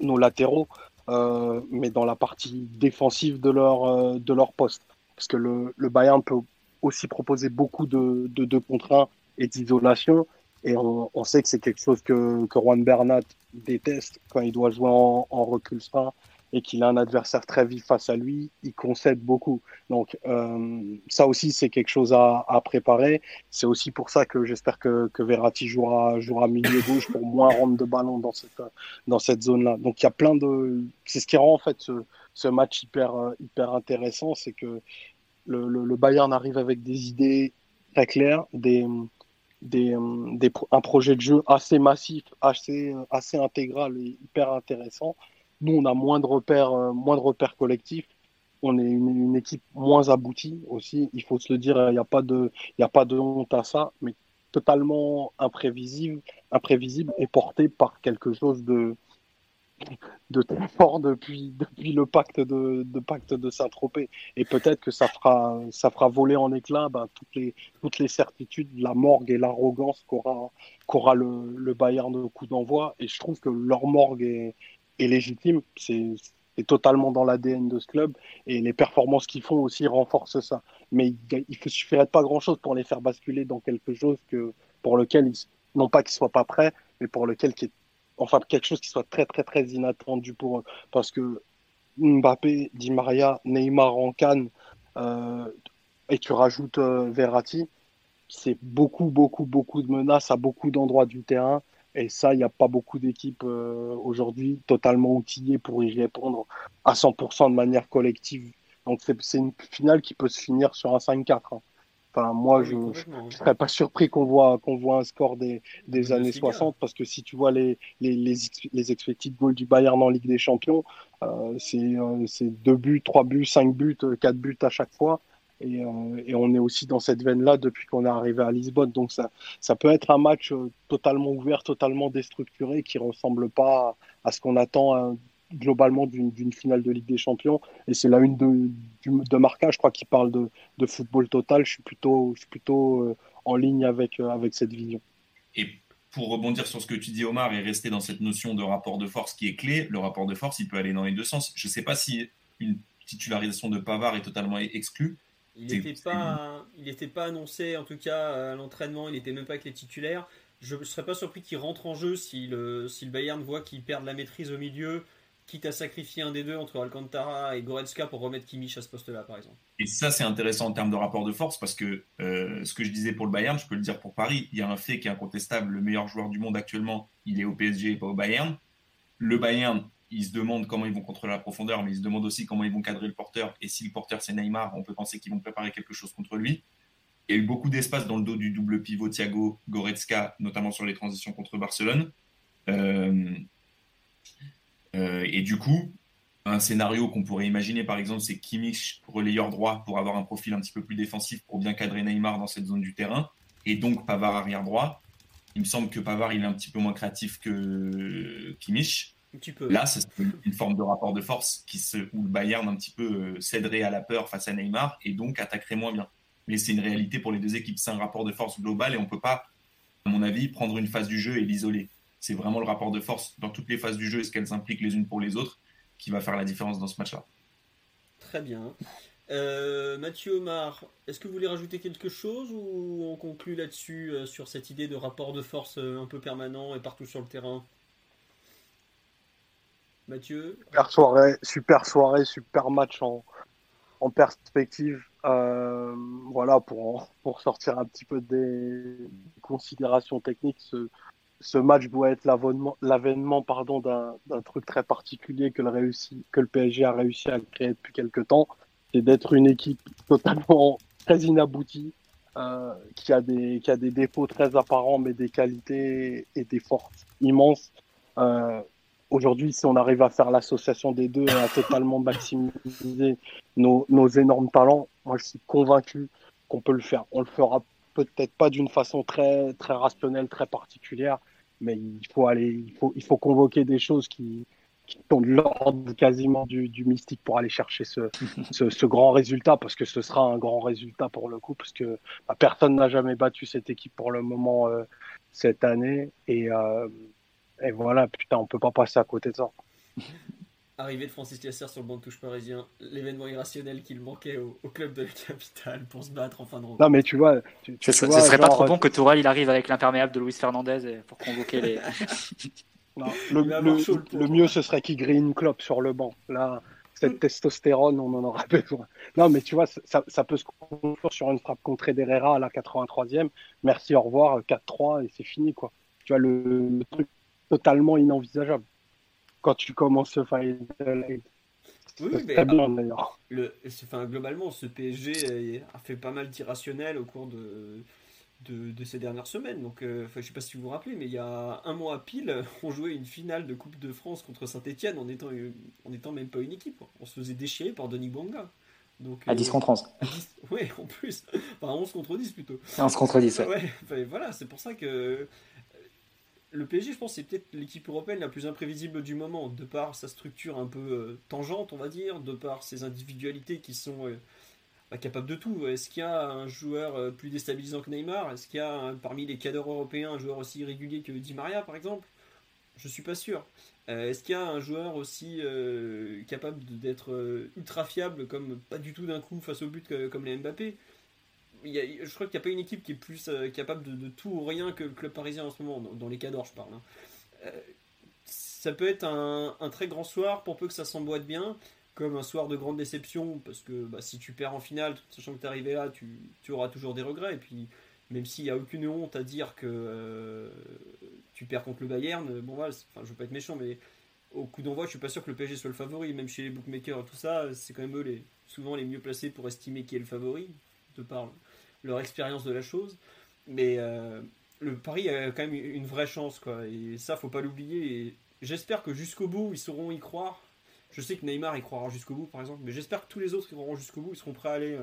S3: nos latéraux, euh, mais dans la partie défensive de leur, euh, de leur poste. Parce que le, le Bayern peut aussi proposer beaucoup de 2 de, 1 et d'isolation. Et on, on, sait que c'est quelque chose que, que Juan Bernat déteste quand il doit jouer en, en recul fin et qu'il a un adversaire très vif face à lui, il concède beaucoup. Donc euh, ça aussi c'est quelque chose à, à préparer. C'est aussi pour ça que j'espère que, que Verratti jouera, jouera milieu gauche pour moins rendre de ballon dans cette, dans cette zone-là. Donc il y a plein de, c'est ce qui rend en fait ce, ce match hyper hyper intéressant, c'est que le, Bayern arrive avec des idées très claires, un projet de jeu assez massif, assez, intégral et hyper intéressant. Nous, on a moins de repères, euh, moins de repères collectifs. On est une, équipe moins aboutie aussi. Il faut se le dire, il n'y a pas de, a pas de honte à ça, mais totalement imprévisible, imprévisible et porté par quelque chose de, de très fort depuis, depuis le pacte de, pacte de Saint-Tropez. Et peut-être que ça fera, ça fera voler en éclats ben, toutes, les, toutes les certitudes, la morgue et l'arrogance qu'aura le, Bayern de coup d'envoi. Et je trouve que leur morgue est, légitime. C'est est totalement dans l'ADN de ce club et les performances qu'ils font aussi renforcent ça. Mais il ne suffirait pas grand-chose pour les faire basculer dans quelque chose que, pour lequel, ils, non pas qu'ils soient pas prêts, mais pour lequel enfin quelque chose qui soit très très très inattendu pour eux. Parce que Mbappé, Di Maria, Neymar en Cannes, euh, et tu rajoutes euh, Verratti, c'est beaucoup beaucoup beaucoup de menaces à beaucoup d'endroits du terrain. Et ça, il n'y a pas beaucoup d'équipes euh, aujourd'hui totalement outillées pour y répondre à 100% de manière collective. Donc c'est une finale qui peut se finir sur un 5-4. Hein. Enfin, moi, je ne serais pas surpris qu'on voit, qu'on voit un score des, des années 60, parce que si tu vois les, les, les, les expected goals du Bayern en Ligue des Champions, euh, c'est deux buts, trois buts, cinq buts, quatre buts à chaque fois. Et, et on est aussi dans cette veine-là depuis qu'on est arrivé à Lisbonne. Donc ça, ça peut être un match totalement ouvert, totalement déstructuré, qui ressemble pas à ce qu'on attend hein, globalement d'une finale de Ligue des Champions. Et c'est la une de, de Marca, je crois, qui parle de, de, football total. Je suis plutôt, je suis plutôt euh, en ligne avec, euh, avec cette vision.
S4: Et pour rebondir sur ce que tu dis, Omar, et rester dans cette notion de rapport de force qui est clé, le rapport de force, il peut aller dans les deux sens. Je ne sais pas si une titularisation de Pavard est totalement exclue.
S1: Il n'était pas, pas annoncé, en tout cas, à l'entraînement, il n'était même pas avec les titulaires. Je ne serais pas surpris qu'il rentre en jeu si le, si le Bayern voit qu'il perd la maîtrise au milieu, quitte à sacrifier un des deux entre Alcantara et Goretzka pour remettre Kimmich à ce poste-là, par exemple.
S4: Et ça, c'est intéressant en termes de rapport de force parce que euh, ce que je disais pour le Bayern, je peux le dire pour Paris. Il y a un fait qui est incontestable. Le meilleur joueur du monde actuellement, il est au PSG et pas au Bayern. Le Bayern, il se demande comment ils vont contrôler la profondeur, mais il se demande aussi comment ils vont cadrer le porteur. Et si le porteur, c'est Neymar, on peut penser qu'ils vont préparer quelque chose contre lui. Il y a eu beaucoup d'espace dans le dos du double pivot Thiago Goretzka, notamment sur les transitions contre Barcelone. Euh, et du coup, un scénario qu'on pourrait imaginer, par exemple, c'est Kimmich relayeur droit pour avoir un profil un petit peu plus défensif pour bien cadrer Neymar dans cette zone du terrain, et donc Pavard arrière droit. Il me semble que Pavard il est un petit peu moins créatif que Kimmich. Là, c'est une forme de rapport de force qui se, où le Bayern un petit peu euh, céderait à la peur face à Neymar et donc attaquerait moins bien. Mais c'est une réalité pour les deux équipes. C'est un rapport de force global et on ne peut pas, à mon avis, prendre une phase du jeu et l'isoler c'est vraiment le rapport de force dans toutes les phases du jeu et ce qu'elles impliquent les unes pour les autres qui va faire la différence dans ce match-là.
S1: Très bien. Euh, Mathieu Omar, est-ce que vous voulez rajouter quelque chose ou on conclut là-dessus euh, sur cette idée de rapport de force euh, un peu permanent et partout sur le terrain? Mathieu?
S3: Super soirée, super soirée, super match en, en perspective. voilà, pour, pour sortir un petit peu des considérations techniques, ce, ce match doit être l'avènement d'un truc très particulier que le, PSG a réussi à créer depuis quelques temps, c'est d'être une équipe totalement très inaboutie, euh, qui, a des, qui a des défauts très apparents, mais des qualités et des forces immenses. Euh, Aujourd'hui, si on arrive à faire l'association des deux et à totalement maximiser nos, nos énormes talents, moi je suis convaincu qu'on peut le faire. On le fera peut-être pas d'une façon très, très rationnelle, très particulière, mais il faut aller, il faut, il faut convoquer des choses qui, qui sont de l'ordre quasiment du, du, mystique pour aller chercher ce, ce, ce, grand résultat, parce que ce sera un grand résultat pour le coup, parce que bah, personne n'a jamais battu cette équipe pour le moment euh, cette année, et, euh, et voilà, putain, on peut pas passer à côté de ça.
S1: Arrivée de Francis Lasser sur le banc de touche parisien, l'événement irrationnel qu'il manquait au, club de la capitale pour se battre en fin de rencontre.
S3: Non, mais tu vois. Tu,
S2: ce, serait pas trop bon que Tourelle il arrive avec l'imperméable de Luis Fernandez pour convoquer les.
S3: le, mieux, ce serait qu'il grille une clope sur le banc. Là, cette testostérone, on en aura besoin. Non, mais tu vois, ça, ça peut se conclure sur une frappe contre Herrera à la 83e. Merci, au revoir, 4-3 et c'est fini, quoi. Tu vois, le truc totalement inenvisageable quand tu commences ce Final
S1: Oui, mais bien, le, enfin, globalement, ce PSG a fait pas mal d'irrationnel au cours de, de, ces dernières semaines. Donc, euh, enfin, je sais pas si vous vous rappelez, mais il y a un mois pile, on jouait une finale de Coupe de France contre Saint-Etienne en étant, en étant même pas une équipe. On se faisait déchirer par Denis Bonga.
S2: Donc, à 10 contre 11.
S1: Oui, en plus. Enfin, 11 contre 10 plutôt.
S2: 11 contre 10, ouais.
S1: ouais voilà, c'est pour ça que le PSG, je pense, c'est peut-être l'équipe européenne la plus imprévisible du moment, de par sa structure un peu euh, tangente, on va dire, de par ses individualités qui sont euh, bah, capables de tout. Est-ce qu'il y a un joueur euh, plus déstabilisant que Neymar? Est-ce qu'il y a parmi les cadres européens un joueur aussi irrégulier que Di Maria, par exemple? Je suis pas sûr. Est-ce qu'il y a un joueur aussi capable d'être ultra fiable, comme pas du tout d'un coup face au but comme les Mbappé? Je crois qu'il n'y a pas une équipe qui est plus euh, capable de, tout ou rien que le club parisien en ce moment, dans, les cadors je parle. Hein. Euh, ça peut être un, très grand soir pour peu que ça s'emboîte bien, comme un soir de grande déception, parce que bah, si tu perds en finale, sachant que tu es arrivé là, tu, auras toujours des regrets. Et puis, même s'il n'y a aucune honte à dire que euh, tu perds contre le Bayern, bon voilà, enfin, je veux pas être méchant, mais au coup d'envoi, je suis pas sûr que le PSG soit le favori, même chez les bookmakers et tout ça, c'est quand même eux les, souvent les mieux placés pour estimer qui est le favori, de par leur expérience de la chose. Mais le Paris a quand même une vraie chance, quoi. Et ça, faut pas l'oublier. J'espère que jusqu'au bout, ils sauront y croire. Je sais que Neymar y croira jusqu'au bout, par exemple, mais j'espère que tous les autres y croiront jusqu'au bout. Ils seront prêts à aller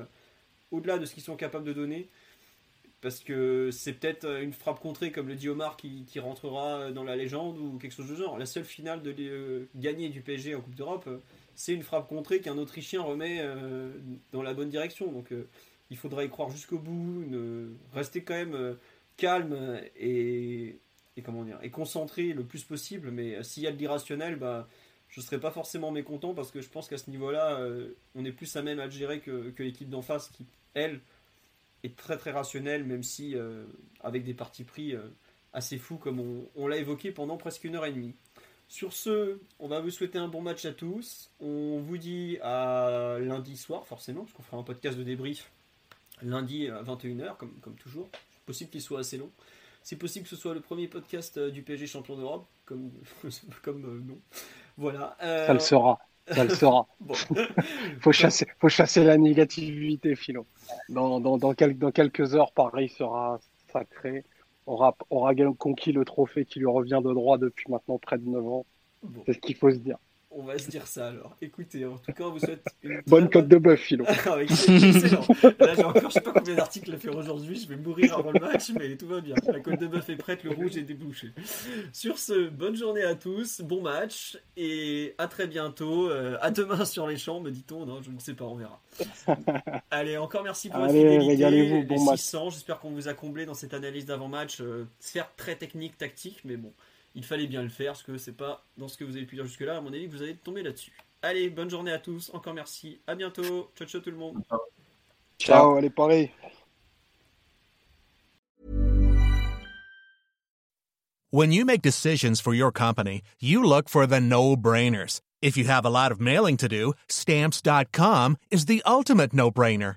S1: au-delà de ce qu'ils sont capables de donner parce que c'est peut-être une frappe contrée, comme le dit Omar, qui, rentrera dans la légende ou quelque chose de genre. La seule finale de euh, gagner du PSG en Coupe d'Europe, euh, c'est une frappe contrée qu'un Autrichien remet euh, dans la bonne direction. Donc il faudra y croire jusqu'au bout, rester quand même calme et, concentré le plus possible. Mais s'il y a de l'irrationnel, bah, je ne serais pas forcément mécontent parce que je pense qu'à ce niveau-là, on est plus à même à le gérer que, l'équipe d'en face qui, elle, est très très rationnel, même si euh, avec des partis pris euh, assez fous comme on, l'a évoqué pendant presque une heure et demie. Sur ce, on va vous souhaiter un bon match à tous. On vous dit à lundi soir, forcément, parce qu'on fera un podcast de débrief lundi à 21h, comme, comme toujours. C'est possible qu'il soit assez long. C'est possible que ce soit le premier podcast euh, du PSG champion d'Europe, comme, comme non. Voilà.
S3: Ça le sera ça le sera. faut, chasser, faut chasser la négativité, Philo. Dans, dans, dans, dans, quelques heures, Paris sera sacré, aura, aura conquis le trophée qui lui revient de droit depuis maintenant près de 9 ans. C'est ce qu'il faut se dire.
S1: On va se dire ça alors. Écoutez, en tout cas, on vous souhaite une
S3: bonne cote de bœuf, Philo.
S1: Ah excellent. Là, j'ai encore, je sais pas combien d'articles à faire aujourd'hui. Je vais mourir avant le match, mais tout va bien. La cote de bœuf est prête, le rouge est débouché. Sur ce, bonne journée à tous, bon match et à très bientôt. Euh, à demain sur les champs, me dit-on. Non, je ne sais pas, on verra. Allez, encore merci pour votre fidélité. Bon les 600, j'espère qu'on vous a comblé dans cette analyse d'avant-match. Euh, sphère très technique, tactique, mais bon il fallait bien le faire, parce que c'est pas dans ce que vous avez pu dire jusque-là, à mon avis, que vous allez tomber là-dessus. Allez, bonne journée à tous, encore merci, à bientôt, ciao ciao tout le monde.
S3: Ciao, allez Paris.
S5: When you make decisions for your company, you look for the no-brainers. If you have a lot of mailing to do, stamps.com is the ultimate no-brainer.